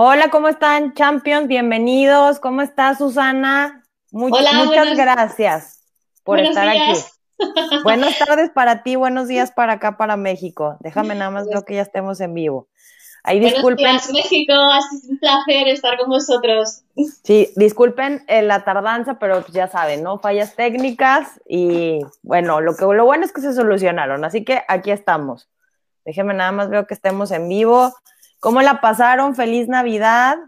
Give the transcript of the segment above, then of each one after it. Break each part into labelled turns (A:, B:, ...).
A: Hola, ¿cómo están, Champions? Bienvenidos. ¿Cómo está Susana?
B: Hola,
A: muchas gracias por estar aquí. Buenas tardes para ti, buenos días para acá, para México. Déjame nada más ver que ya estemos en vivo.
B: Ahí disculpen. Buenos días, México, es un placer estar con vosotros.
A: Sí, disculpen eh, la tardanza, pero ya saben, ¿no? Fallas técnicas y bueno, lo que lo bueno es que se solucionaron, así que aquí estamos. Déjenme nada más veo que estemos en vivo. ¿Cómo la pasaron? Feliz Navidad.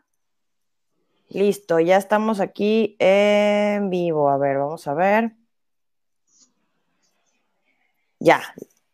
A: Listo, ya estamos aquí en vivo. A ver, vamos a ver. Ya,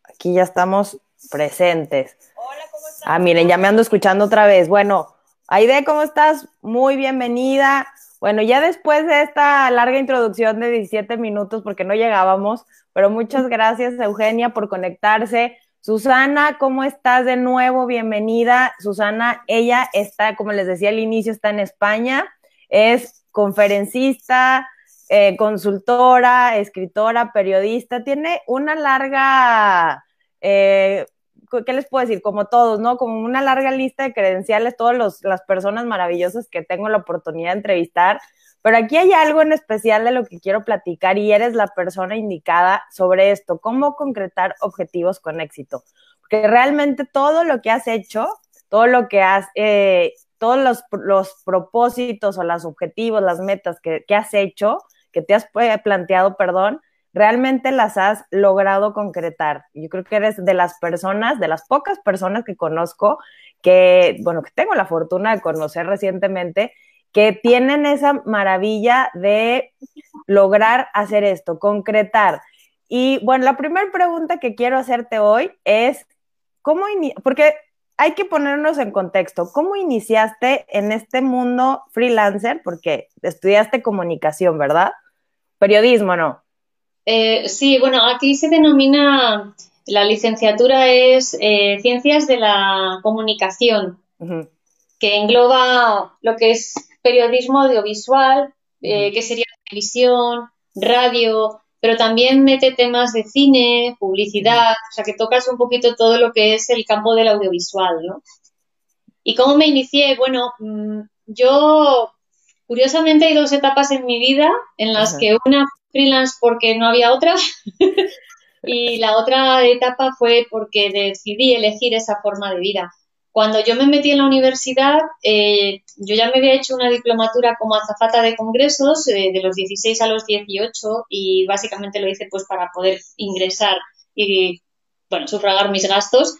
A: aquí ya estamos presentes. Hola, ¿cómo estás? Ah, miren, ya me ando escuchando otra vez. Bueno, Aide, ¿cómo estás? Muy bienvenida. Bueno, ya después de esta larga introducción de 17 minutos, porque no llegábamos, pero muchas gracias, Eugenia, por conectarse. Susana, ¿cómo estás de nuevo? Bienvenida. Susana, ella está, como les decía al inicio, está en España, es conferencista, eh, consultora, escritora, periodista, tiene una larga, eh, ¿qué les puedo decir? Como todos, ¿no? Como una larga lista de credenciales, todas las personas maravillosas que tengo la oportunidad de entrevistar. Pero aquí hay algo en especial de lo que quiero platicar y eres la persona indicada sobre esto, cómo concretar objetivos con éxito. Porque realmente todo lo que has hecho, todo lo que has, eh, todos los, propósitos o los objetivos, las metas que, que has hecho, que te has eh, planteado, perdón, realmente las has logrado concretar. Yo creo que eres de las personas, de las pocas personas que conozco, que, bueno, que tengo la fortuna de conocer recientemente, que tienen esa maravilla de lograr hacer esto, concretar. Y bueno, la primera pregunta que quiero hacerte hoy es, ¿cómo, porque hay que ponernos en contexto, ¿cómo iniciaste en este mundo freelancer? Porque estudiaste comunicación, ¿verdad? Periodismo, ¿no?
B: Eh, sí, bueno, aquí se denomina, la licenciatura es eh, Ciencias de la Comunicación, que engloba lo que es periodismo audiovisual, eh, que sería televisión, radio, pero también mete temas de cine, publicidad, o sea que tocas un poquito todo lo que es el campo del audiovisual, ¿no? ¿Y cómo me inicié? Bueno, mm, yo curiosamente hay dos etapas en mi vida en las que una freelance porque no había otra y la otra etapa fue porque decidí elegir esa forma de vida. Cuando yo me metí en la universidad, eh, yo ya me había hecho una diplomatura como azafata de congresos eh, de los 16 a los 18 y básicamente lo hice pues para poder ingresar y, bueno, sufragar mis gastos.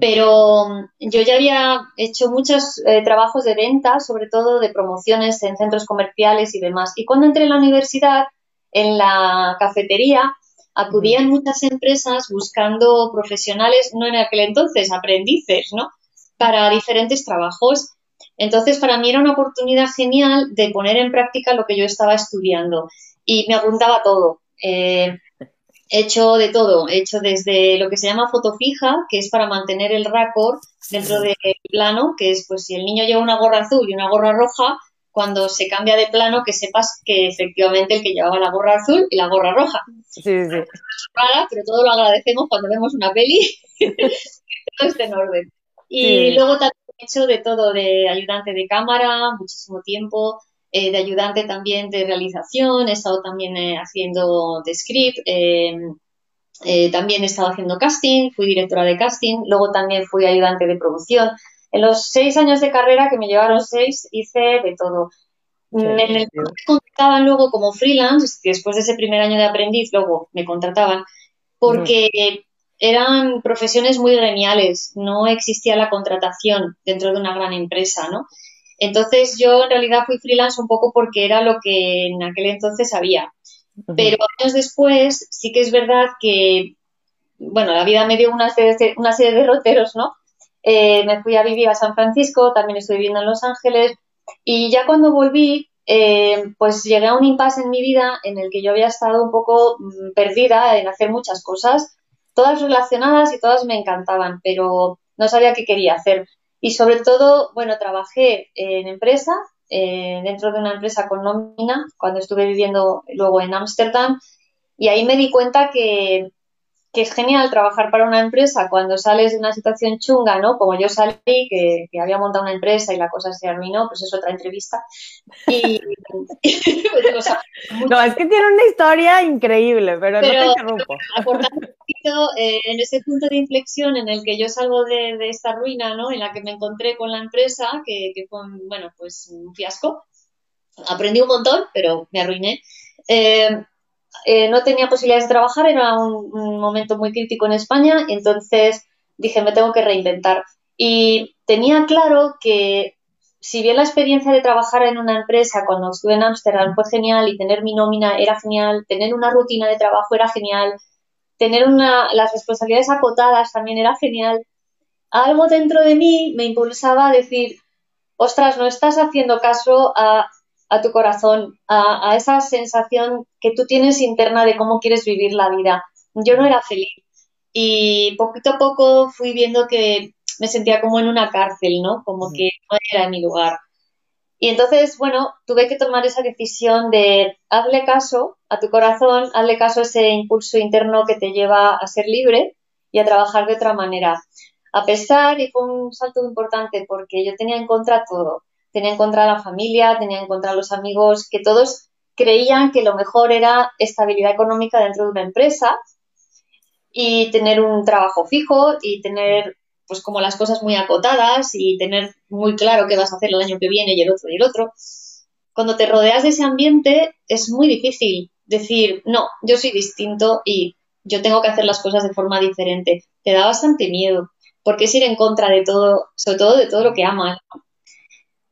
B: Pero mm, yo ya había hecho muchos eh, trabajos de venta, sobre todo de promociones en centros comerciales y demás. Y cuando entré en la universidad, en la cafetería, acudían muchas empresas buscando profesionales, no en aquel entonces, aprendices, ¿no? para diferentes trabajos. Entonces, para mí era una oportunidad genial de poner en práctica lo que yo estaba estudiando y me apuntaba todo. Eh, he hecho de todo, he hecho desde lo que se llama foto fija, que es para mantener el raccord dentro del plano, que es pues si el niño lleva una gorra azul y una gorra roja, cuando se cambia de plano que sepas que efectivamente el que llevaba la gorra azul y la gorra roja. Sí, sí. pero todo lo agradecemos cuando vemos una peli, todo esté en orden. Y luego también he hecho de todo, de ayudante de cámara, muchísimo tiempo, eh, de ayudante también de realización, he estado también eh, haciendo de script, em, eh, también he estado haciendo casting, fui directora de casting, luego también fui ayudante de producción. En los seis años de carrera, que me llevaron seis, hice de todo. en el me contrataban luego como freelance, después de ese primer año de aprendiz, luego me contrataban, porque eran profesiones muy geniales, no existía la contratación dentro de una gran empresa, ¿no? Entonces yo en realidad fui freelance un poco porque era lo que en aquel entonces había. Pero años después sí que es verdad que, bueno, la vida me dio una serie, una serie de derroteros, ¿no? Eh, me fui a vivir a San Francisco, también estoy viviendo en Los Ángeles y ya cuando volví, eh, pues llegué a un impasse en mi vida en el que yo había estado un poco mm, perdida en hacer muchas cosas todas relacionadas y todas me encantaban, pero no sabía qué quería hacer. Y sobre todo, bueno, trabajé en empresa, eh, dentro de una empresa con nómina, cuando estuve viviendo luego en Ámsterdam, y ahí me di cuenta que, que es genial trabajar para una empresa cuando sales de una situación chunga, ¿no? Como yo salí, que, había montado una empresa y la cosa se arruinó, pues es otra entrevista. Y,
A: pues, no, es que tiene una historia increíble, pero, no te interrumpo.
B: Aportando un poquito eh, en ese punto de inflexión en el que yo salgo de, esta ruina, ¿no? En la que me encontré con la empresa, que, fue, bueno, pues un fiasco. Aprendí un montón, pero me arruiné. Eh, eh, no tenía posibilidades de trabajar, era un, momento muy crítico en España, y entonces dije, me tengo que reinventar. Y tenía claro que si bien la experiencia de trabajar en una empresa cuando estuve en Ámsterdam fue genial y tener mi nómina era genial, tener una rutina de trabajo era genial, tener una, las responsabilidades acotadas también era genial, algo dentro de mí me impulsaba a decir, ostras, no estás haciendo caso a a tu corazón, a, esa sensación que tú tienes interna de cómo quieres vivir la vida. Yo no era feliz y poquito a poco fui viendo que me sentía como en una cárcel, ¿no? Como que no era mi lugar. Y entonces, bueno, tuve que tomar esa decisión de hazle caso a tu corazón, hazle caso a ese impulso interno que te lleva a ser libre y a trabajar de otra manera. A pesar, y fue un salto importante porque yo tenía en contra todo, tenía en contra la familia, tenía en contra los amigos, que todos creían que lo mejor era estabilidad económica dentro de una empresa y tener un trabajo fijo y tener pues como las cosas muy acotadas y tener muy claro qué vas a hacer el año que viene y el otro y el otro. Cuando te rodeas de ese ambiente es muy difícil decir, no, yo soy distinto y yo tengo que hacer las cosas de forma diferente. Te da bastante miedo, porque es ir en contra de todo, sobre todo de todo lo que amas.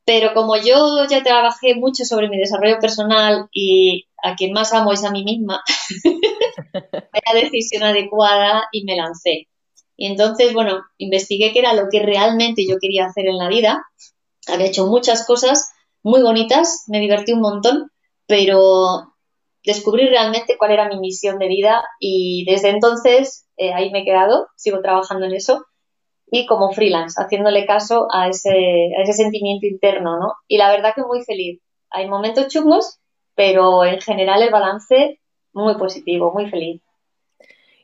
B: Pero como yo ya trabajé mucho sobre mi desarrollo personal y a quien más amo es a mí misma, fue la decisión adecuada y me lancé. Y entonces, bueno, investigué qué era lo que realmente yo quería hacer en la vida. Había hecho muchas cosas muy bonitas, me divertí un montón, pero descubrí realmente cuál era mi misión de vida y desde entonces eh, ahí me he quedado, sigo trabajando en eso y como freelance, haciéndole caso a ese, a ese sentimiento interno, ¿no? Y la verdad que muy feliz. Hay momentos chungos, pero en general el balance muy positivo, muy feliz.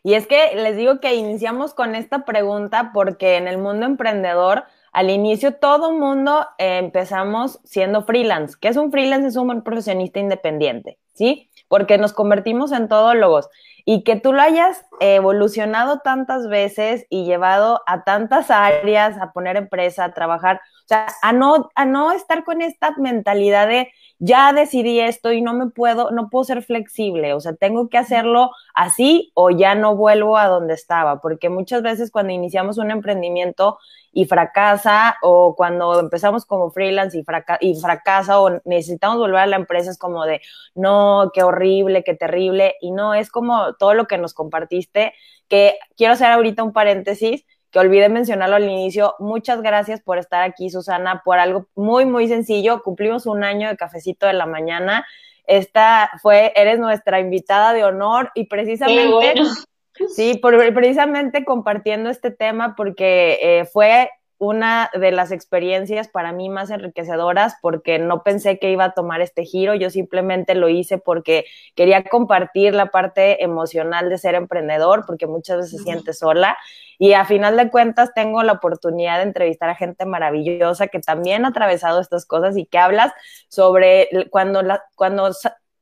A: Y es que les digo que iniciamos con esta pregunta porque en el mundo emprendedor, al inicio todo mundo eh, empezamos siendo freelance. ¿Qué es un freelance? Es un profesionista independiente, ¿sí? Porque nos convertimos en todólogos y que tú lo hayas evolucionado tantas veces y llevado a tantas áreas, a poner empresa, a trabajar, o sea, a no, a no estar con esta mentalidad de ya decidí esto y no me puedo, no puedo ser flexible, o sea, tengo que hacerlo así o ya no vuelvo a donde estaba, porque muchas veces cuando iniciamos un emprendimiento y fracasa o cuando empezamos como freelance y, y fracasa o necesitamos volver a la empresa es como de, no, qué horrible, qué terrible, y no, es como todo lo que nos compartiste, que quiero hacer ahorita un paréntesis, que olvidé mencionarlo al inicio. Muchas gracias por estar aquí, Susana, por algo muy, muy sencillo. Cumplimos un año de cafecito de la mañana. Esta fue, eres nuestra invitada de honor y precisamente Sí, por, precisamente compartiendo este tema porque eh, fue una de las experiencias para mí más enriquecedoras porque no pensé que iba a tomar este giro, yo simplemente lo hice porque quería compartir la parte emocional de ser emprendedor porque muchas veces se siente sola y a final de cuentas tengo la oportunidad de entrevistar a gente maravillosa que también ha atravesado estas cosas y que hablas sobre cuando, la, cuando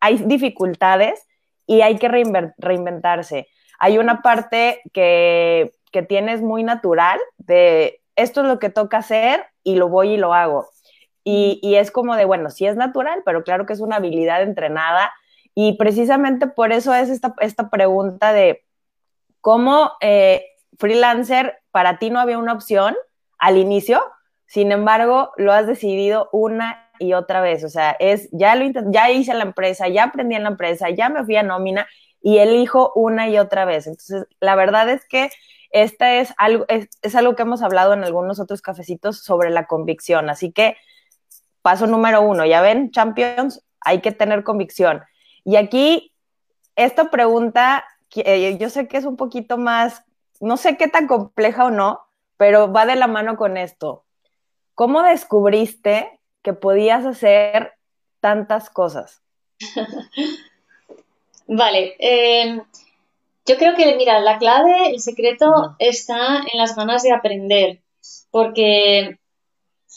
A: hay dificultades y hay que reinventarse hay una parte que, que tienes muy natural de esto es lo que toca hacer y lo voy y lo hago. Y, y, es como de, bueno, sí es natural, pero claro que es una habilidad entrenada. Y precisamente por eso es esta, esta pregunta de cómo eh, freelancer para ti no había una opción al inicio, sin embargo, lo has decidido una y otra vez. O sea, es, ya lo ya hice la empresa, ya aprendí en la empresa, ya me fui a nómina y elijo una y otra vez. Entonces, la verdad es que esta es algo, es, algo que hemos hablado en algunos otros cafecitos sobre la convicción. Así que, paso número uno, ya ven, Champions, hay que tener convicción. Y aquí, esta pregunta, eh, yo sé que es un poquito más, no sé qué tan compleja o no, pero va de la mano con esto. ¿Cómo descubriste que podías hacer tantas cosas?
B: Vale. Em, Yo creo que, mira, la clave, el secreto está en las ganas de aprender, porque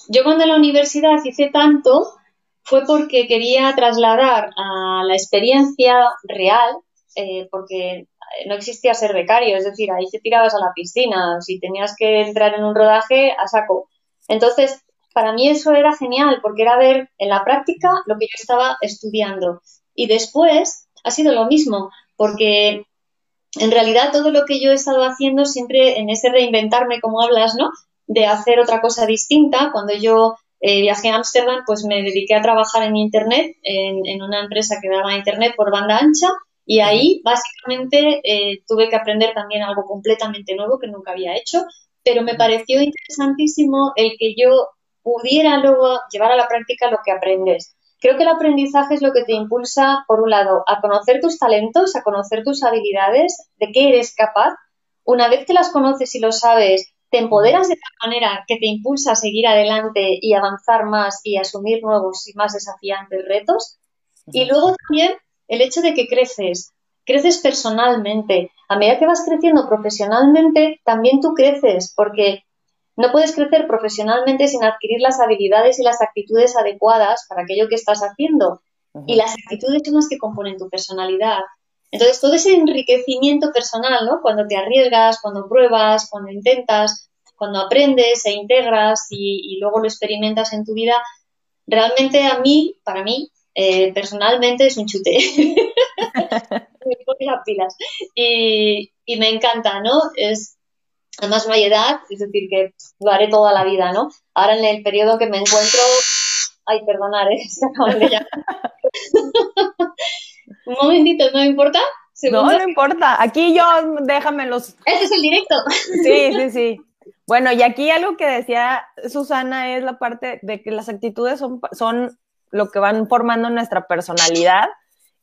B: yo cuando en la universidad hice tanto fue porque quería trasladar a la experiencia real, eh, porque no existía ser becario, es decir, ahí te tirabas a la piscina, si tenías que entrar en un rodaje, a saco. Entonces, para mí eso era genial, porque era ver en la práctica lo que yo estaba estudiando. Y después ha sido lo mismo, porque en realidad todo lo que yo he estado haciendo siempre en ese reinventarme, como hablas, ¿no? De hacer otra cosa distinta. Cuando yo eh, viajé a Ámsterdam, pues me dediqué a trabajar en Internet, en, en, una empresa que daba Internet por banda ancha y ahí básicamente eh, tuve que aprender también algo completamente nuevo que nunca había hecho, pero me pareció interesantísimo el que yo pudiera luego llevar a la práctica lo que aprendes. Creo que el aprendizaje es lo que te impulsa, por un lado, a conocer tus talentos, a conocer tus habilidades, de qué eres capaz. Una vez que las conoces y lo sabes, te empoderas de tal manera que te impulsa a seguir adelante y avanzar más y asumir nuevos y más desafiantes retos. Y luego también el hecho de que creces, creces personalmente. A medida que vas creciendo profesionalmente, también tú creces, porque no puedes crecer profesionalmente sin adquirir las habilidades y las actitudes adecuadas para aquello que estás haciendo. Y las actitudes son las que componen tu personalidad. Entonces, todo ese enriquecimiento personal, ¿no? Cuando te arriesgas, cuando pruebas, cuando intentas, cuando aprendes e integras y, y luego lo experimentas en tu vida, realmente a mí, para mí, eh, personalmente es un chute. me pone las pilas. Y, me encanta, ¿no? Es, además no hay edad, es decir, que lo haré toda la vida, ¿no? Ahora en el periodo que me encuentro, ay, perdonar, ¿eh? se acaban de llamar. un momentito, ¿no me importa?
A: No, no importa. Aquí yo, déjame los.
B: Este es el directo.
A: Sí, sí, sí. Bueno, y aquí algo que decía Susana es la parte de que las actitudes son, son lo que van formando nuestra personalidad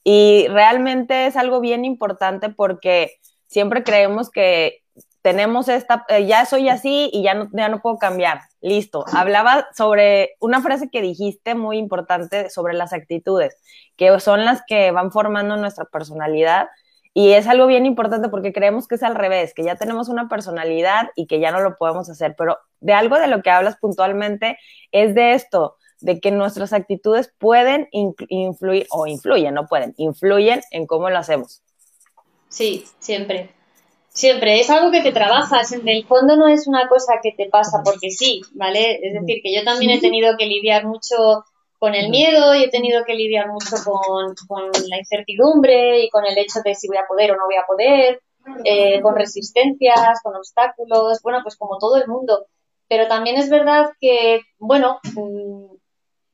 A: y realmente es algo bien importante porque siempre creemos que tenemos esta, eh, ya soy así y ya no, ya no puedo cambiar. Listo. Hablaba sobre una frase que dijiste muy importante sobre las actitudes, que son las que van formando nuestra personalidad. Y es algo bien importante porque creemos que es al revés, que ya tenemos una personalidad y que ya no lo podemos hacer. Pero de algo de lo que hablas puntualmente es de esto, de que nuestras actitudes pueden influir, o influyen, no pueden, influyen en cómo lo hacemos.
B: Sí, siempre. Siempre, es algo que te trabajas, en el fondo no es una cosa que te pasa porque sí, ¿vale? Es decir, que yo también he tenido que lidiar mucho con el miedo y he tenido que lidiar mucho con, la incertidumbre y con el hecho de si voy a poder o no voy a poder, eh, con resistencias, con obstáculos, bueno, pues como todo el mundo. Pero también es verdad que, bueno, mm,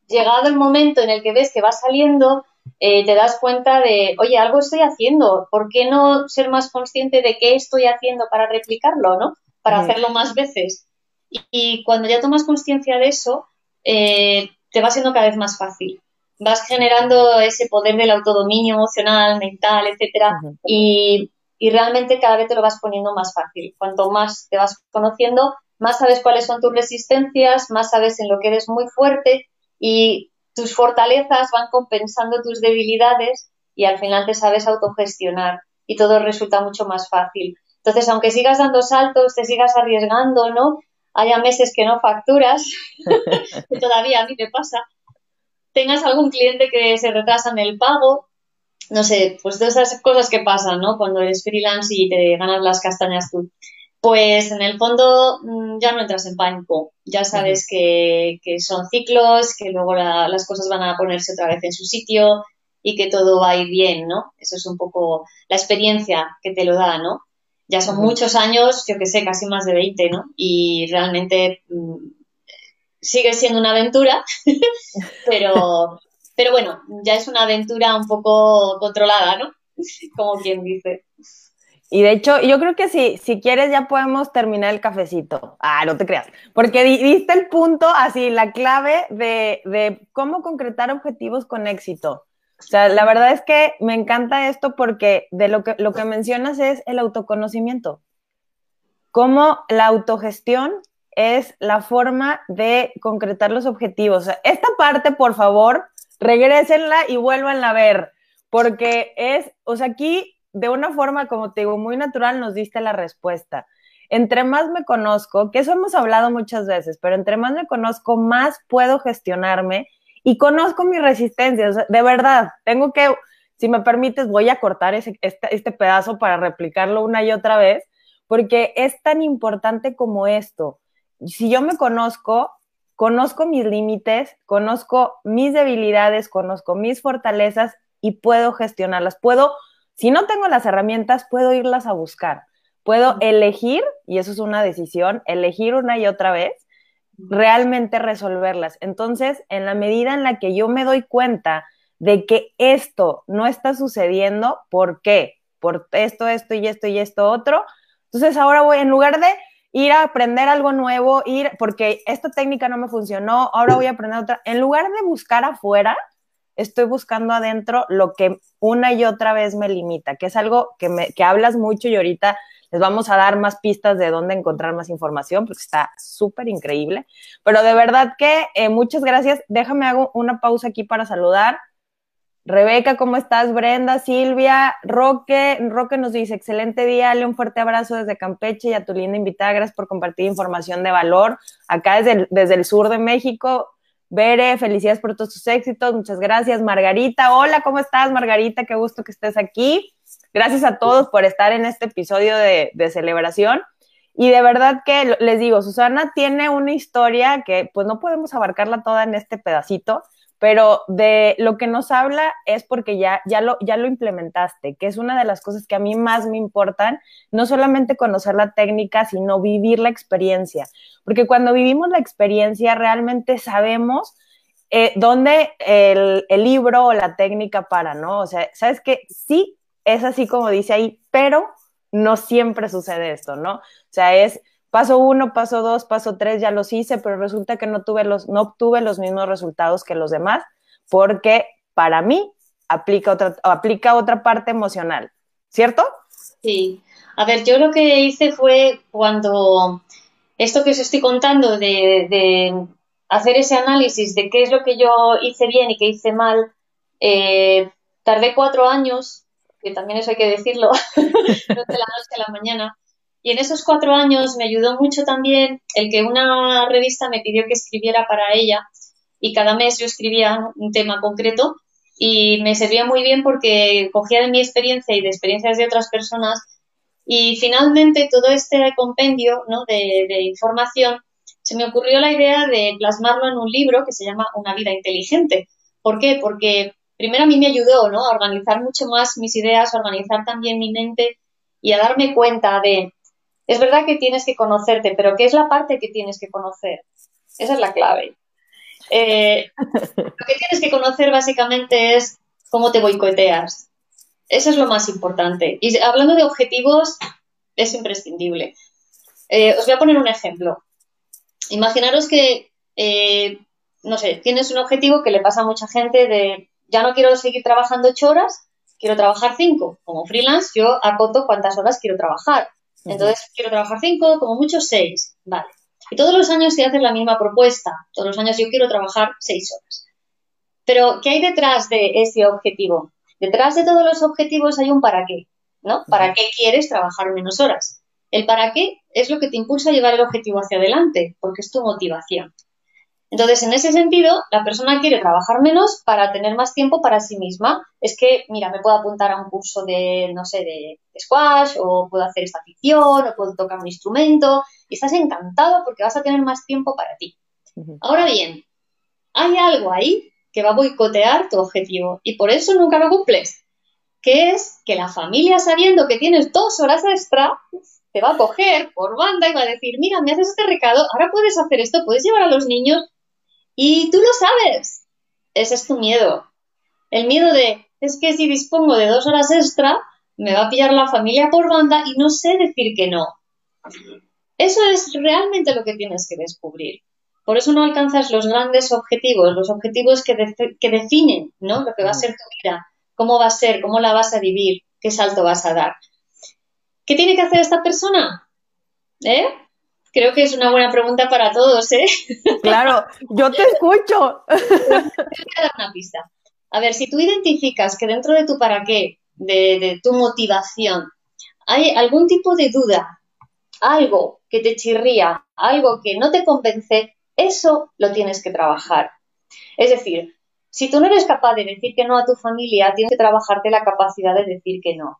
B: llegado el momento en el que ves que va saliendo, eh, te das cuenta de, oye, algo estoy haciendo, ¿por qué no ser más consciente de qué estoy haciendo para replicarlo, ¿no? Para hacerlo más veces. Y, cuando ya tomas conciencia de eso, eh, te va siendo cada vez más fácil. Vas generando ese poder del autodominio emocional, mental, etcétera, y, y realmente cada vez te lo vas poniendo más fácil. Cuanto más te vas conociendo, más sabes cuáles son tus resistencias, más sabes en lo que eres muy fuerte y tus fortalezas van compensando tus debilidades y al final te sabes autogestionar y todo resulta mucho más fácil. Entonces, aunque sigas dando saltos, te sigas arriesgando, ¿no? Haya meses que no facturas, que todavía a mí me pasa, tengas algún cliente que se retrasa en el pago, no sé, pues todas esas cosas que pasan, ¿no? Cuando eres freelance y te ganas las castañas tú pues en el fondo mm, ya no entras en pánico, ya sabes que, son ciclos, que luego las cosas van a ponerse otra vez en su sitio y que todo va a ir bien, ¿no? Eso es un poco la experiencia que te lo da, ¿no? Ya son muchos años, yo que sé, casi más de 20, ¿no? Y realmente mm, sigue siendo una aventura, pero, pero bueno, ya es una aventura un poco controlada, ¿no? Como quien dice.
A: Y de hecho, yo creo que si, si quieres ya podemos terminar el cafecito. Ah, no te creas. Porque diste el punto, así, la clave de, de cómo concretar objetivos con éxito. O sea, la verdad es que me encanta esto porque de lo que, lo que mencionas es el autoconocimiento. Cómo la autogestión es la forma de concretar los objetivos. Esta parte, por favor, regrésenla y vuélvanla a ver, porque es, o sea, aquí de una forma, como te digo, muy natural nos diste la respuesta. Entre más me conozco, que eso hemos hablado muchas veces, pero entre más me conozco, más puedo gestionarme y conozco mi resistencia. de verdad, tengo que, si me permites, voy a cortar este, este pedazo para replicarlo una y otra vez, porque es tan importante como esto. Si yo me conozco, conozco mis límites, conozco mis debilidades, conozco mis fortalezas y puedo gestionarlas. Puedo, si no tengo las herramientas, puedo irlas a buscar. Puedo elegir, y eso es una decisión, elegir una y otra vez, realmente resolverlas. Entonces, en la medida en la que yo me doy cuenta de que esto no está sucediendo, ¿por qué? Por esto, esto y esto y esto otro. Entonces, ahora voy, en lugar de ir a aprender algo nuevo, ir, porque esta técnica no me funcionó, ahora voy a aprender otra. En lugar de buscar afuera, estoy buscando adentro lo que una y otra vez me limita, que es algo que, me, que hablas mucho y ahorita les vamos a dar más pistas de dónde encontrar más información, porque está súper increíble. Pero de verdad que eh, muchas gracias. Déjame hago una pausa aquí para saludar. Rebeca, ¿cómo estás? Brenda, Silvia, Roque, Roque nos dice, excelente día, dale un fuerte abrazo desde Campeche y a tu linda invitada, gracias por compartir información de valor acá desde desde el sur de México. Bere, felicidades por todos tus éxitos, muchas gracias. Margarita, hola, ¿cómo estás, Margarita? Qué gusto que estés aquí. Gracias a todos por estar en este episodio de, de celebración. Y de verdad que les digo, Susana tiene una historia que pues no podemos abarcarla toda en este pedacito, pero de lo que nos habla es porque ya, ya, lo, ya lo implementaste, que es una de las cosas que a mí más me importan, no solamente conocer la técnica, sino vivir la experiencia, porque cuando vivimos la experiencia realmente sabemos eh, dónde el, el, libro o la técnica para, ¿no? O sea, sabes que sí, es así como dice ahí, pero no siempre sucede esto, ¿no? O sea, es paso uno, paso dos, paso tres, ya los hice, pero resulta que no tuve los, no obtuve los mismos resultados que los demás, porque para mí aplica otra, aplica otra parte emocional, ¿cierto?
B: Sí. A ver, yo lo que hice fue cuando esto que os estoy contando de, hacer ese análisis de qué es lo que yo hice bien y qué hice mal, eh, tardé cuatro años, que también eso hay que decirlo, de la noche a la mañana, y en esos cuatro años me ayudó mucho también el que una revista me pidió que escribiera para ella y cada mes yo escribía un tema concreto y me servía muy bien porque cogía de mi experiencia y de experiencias de otras personas y finalmente todo este compendio de, de información se me ocurrió la idea de plasmarlo en un libro que se llama Una vida inteligente. ¿Por qué? Porque primero a mí me ayudó ¿no? a organizar mucho más mis ideas, a organizar también mi mente y a darme cuenta de es verdad que tienes que conocerte, pero ¿qué es la parte que tienes que conocer? Esa es la clave. Eh, lo que tienes que conocer básicamente es cómo te boicoteas. Eso es lo más importante. Y hablando de objetivos, es imprescindible. Eh, os voy a poner un ejemplo. Imaginaros que, eh, no sé, tienes un objetivo que le pasa a mucha gente de ya no quiero seguir trabajando ocho horas, quiero trabajar cinco. Como freelance, yo acoto cuántas horas quiero trabajar. Entonces, quiero trabajar cinco, como mucho seis. Vale. Y todos los años te haces la misma propuesta. Todos los años yo quiero trabajar seis horas. Pero, ¿qué hay detrás de ese objetivo? Detrás de todos los objetivos hay un para qué, ¿no? ¿Para qué quieres trabajar menos horas? El para qué es lo que te impulsa a llevar el objetivo hacia adelante, porque es tu motivación. Entonces, en ese sentido, la persona quiere trabajar menos para tener más tiempo para sí misma. Es que, mira, me puedo apuntar a un curso de, no sé, de, squash, o puedo hacer esta afición, o puedo tocar un instrumento, y estás encantado porque vas a tener más tiempo para ti. Ahora bien, hay algo ahí que va a boicotear tu objetivo, y por eso nunca lo cumples, que es que la familia, sabiendo que tienes dos horas extra, te va a coger por banda y va a decir, mira, me haces este recado, ahora puedes hacer esto, puedes llevar a los niños y tú lo sabes. Ese es tu miedo. El miedo de, es que si dispongo de dos horas extra, me va a pillar la familia por banda y no sé decir que no. Eso es realmente lo que tienes que descubrir. Por eso no alcanzas los grandes objetivos, los objetivos que, definen ¿no? lo que va a ser tu vida, cómo va a ser, cómo la vas a vivir, qué salto vas a dar. ¿Qué tiene que hacer esta persona? ¿Eh? Creo que es una buena pregunta para todos, ¿eh?
A: Claro, yo te escucho.
B: Te voy a dar una pista. A ver, si tú identificas que dentro de tu para qué de, tu motivación, hay algún tipo de duda, algo que te chirría, algo que no te convence, eso lo tienes que trabajar. Es decir, si tú no eres capaz de decir que no a tu familia, tienes que trabajarte la capacidad de decir que no.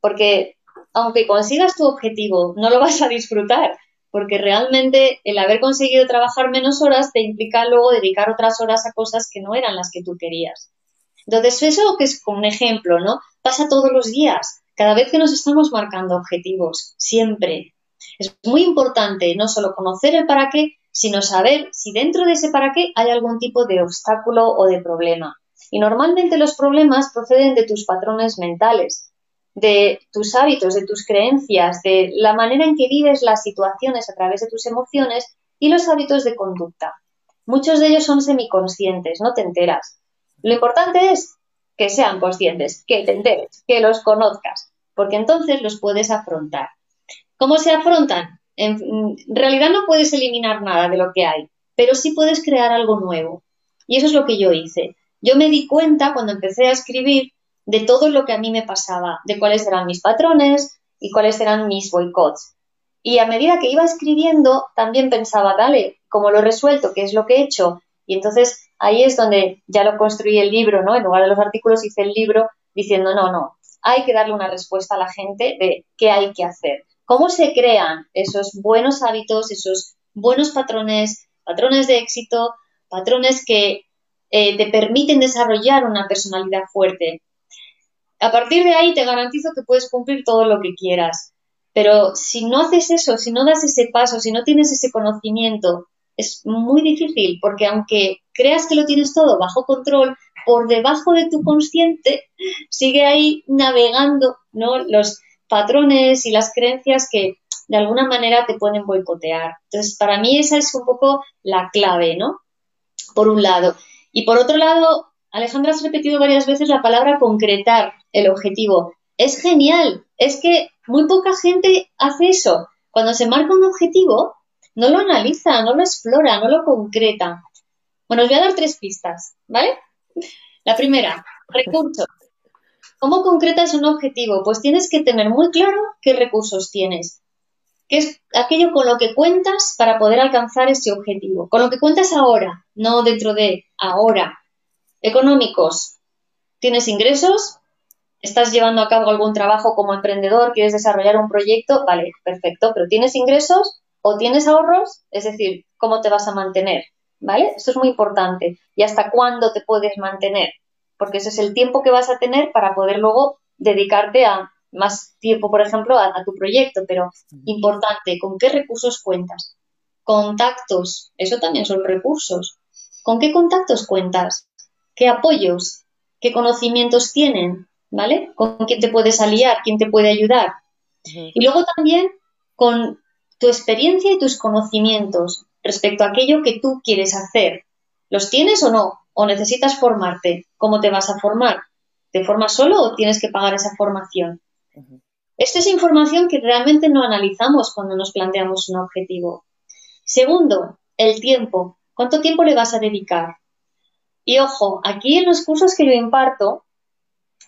B: Porque aunque consigas tu objetivo, no lo vas a disfrutar, porque realmente el haber conseguido trabajar menos horas te implica luego dedicar otras horas a cosas que no eran las que tú querías. Entonces, eso que es como un ejemplo, ¿no? Pasa todos los días, cada vez que nos estamos marcando objetivos, siempre. Es muy importante no solo conocer el para qué, sino saber si dentro de ese para qué hay algún tipo de obstáculo o de problema. Y normalmente los problemas proceden de tus patrones mentales, de tus hábitos, de tus creencias, de la manera en que vives las situaciones a través de tus emociones y los hábitos de conducta. Muchos de ellos son semiconscientes, no te enteras. Lo importante es que sean conscientes, que te enteres, que los conozcas, porque entonces los puedes afrontar. ¿Cómo se afrontan? En, realidad no puedes eliminar nada de lo que hay, pero sí puedes crear algo nuevo. Y eso es lo que yo hice. Yo me di cuenta cuando empecé a escribir de todo lo que a mí me pasaba, de cuáles eran mis patrones y cuáles eran mis boicots. Y a medida que iba escribiendo, también pensaba, dale, como lo he resuelto, qué es lo que he hecho. Y entonces ahí es donde ya lo construí el libro, ¿no? En lugar de los artículos hice el libro diciendo, no, no, hay que darle una respuesta a la gente de qué hay que hacer. ¿Cómo se crean esos buenos hábitos, esos buenos patrones, patrones de éxito, patrones que eh, te permiten desarrollar una personalidad fuerte? A partir de ahí te garantizo que puedes cumplir todo lo que quieras. Pero si no haces eso, si no das ese paso, si no tienes ese conocimiento, es muy difícil porque aunque creas que lo tienes todo bajo control, por debajo de tu consciente sigue ahí navegando ¿no? los patrones y las creencias que de alguna manera te pueden boicotear. Entonces, para mí esa es un poco la clave, ¿no? Por un lado. Y por otro lado, Alejandra has repetido varias veces la palabra concretar el objetivo. Es genial, es que muy poca gente hace eso. Cuando se marca un objetivo, no lo analiza, no lo explora, no lo concreta. Bueno, os voy a dar tres pistas, ¿vale? La primera, recursos. ¿Cómo concretas un objetivo? Pues tienes que tener muy claro qué recursos tienes, qué es aquello con lo que cuentas para poder alcanzar ese objetivo, con lo que cuentas ahora, no dentro de ahora. Económicos. ¿Tienes ingresos? ¿Estás llevando a cabo algún trabajo como emprendedor? ¿Quieres desarrollar un proyecto? Vale, perfecto. ¿Pero tienes ingresos o tienes ahorros? Es decir, ¿cómo te vas a mantener? ¿Vale? Esto es muy importante. ¿Y hasta cuándo te puedes mantener? Porque ese es el tiempo que vas a tener para poder luego dedicarte a más tiempo, por ejemplo, a, a tu proyecto. Pero importante, ¿con qué recursos cuentas? Contactos, eso también son recursos. ¿Con qué contactos cuentas? Qué apoyos, qué conocimientos tienen, ¿vale? Con quién te puedes aliar, quién te puede ayudar. Y luego también con tu experiencia y tus conocimientos respecto a aquello que tú quieres hacer. ¿Los tienes o no? ¿O necesitas formarte? ¿Cómo te vas a formar? ¿Te formas solo o tienes que pagar esa formación? Esta es información que realmente no analizamos cuando nos planteamos un objetivo. Segundo, el tiempo. ¿Cuánto tiempo le vas a dedicar? Y ojo, aquí en los cursos que yo imparto,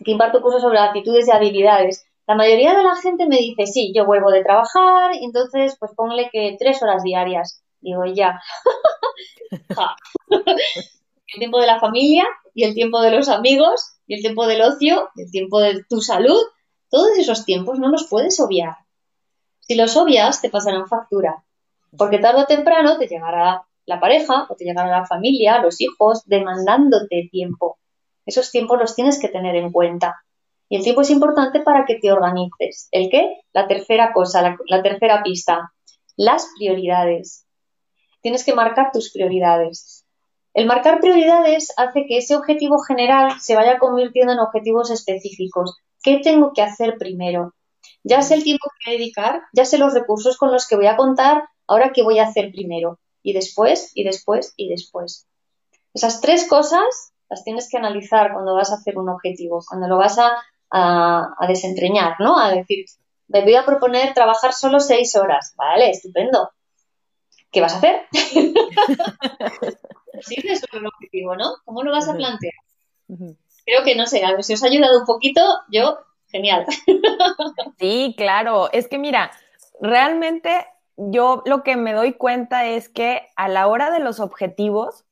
B: que imparto cursos sobre actitudes y habilidades, la mayoría de la gente me dice, sí, yo vuelvo de trabajar, y entonces pues ponle que tres horas diarias. Digo, ya. el tiempo de la familia y el tiempo de los amigos y el tiempo del ocio y el tiempo de tu salud, todos esos tiempos no los puedes obviar. Si los obvias, te pasarán factura, porque tarde o temprano te llegará la pareja o te llegará la familia, los hijos, demandándote tiempo. Esos tiempos los tienes que tener en cuenta. Y el tiempo es importante para que te organices. ¿El qué? La tercera cosa, la, la tercera pista. Las prioridades. Tienes que marcar tus prioridades. El marcar prioridades hace que ese objetivo general se vaya convirtiendo en objetivos específicos. ¿Qué tengo que hacer primero? Ya sé el tiempo que voy a dedicar, ya sé los recursos con los que voy a contar, ahora qué voy a hacer primero y después, y después, y después. Esas tres cosas las tienes que analizar cuando vas a hacer un objetivo, cuando lo vas a, a, desentreñar, ¿no? A decir, me voy a proponer trabajar solo seis horas. Vale, estupendo. ¿Qué vas a hacer? sí, eso es el objetivo, ¿no? ¿Cómo lo vas a plantear? creo que no sé, a ver si os ha ayudado un poquito, yo, genial.
A: Sí, claro, es que mira, realmente yo lo que me doy cuenta es que a la hora de los objetivos,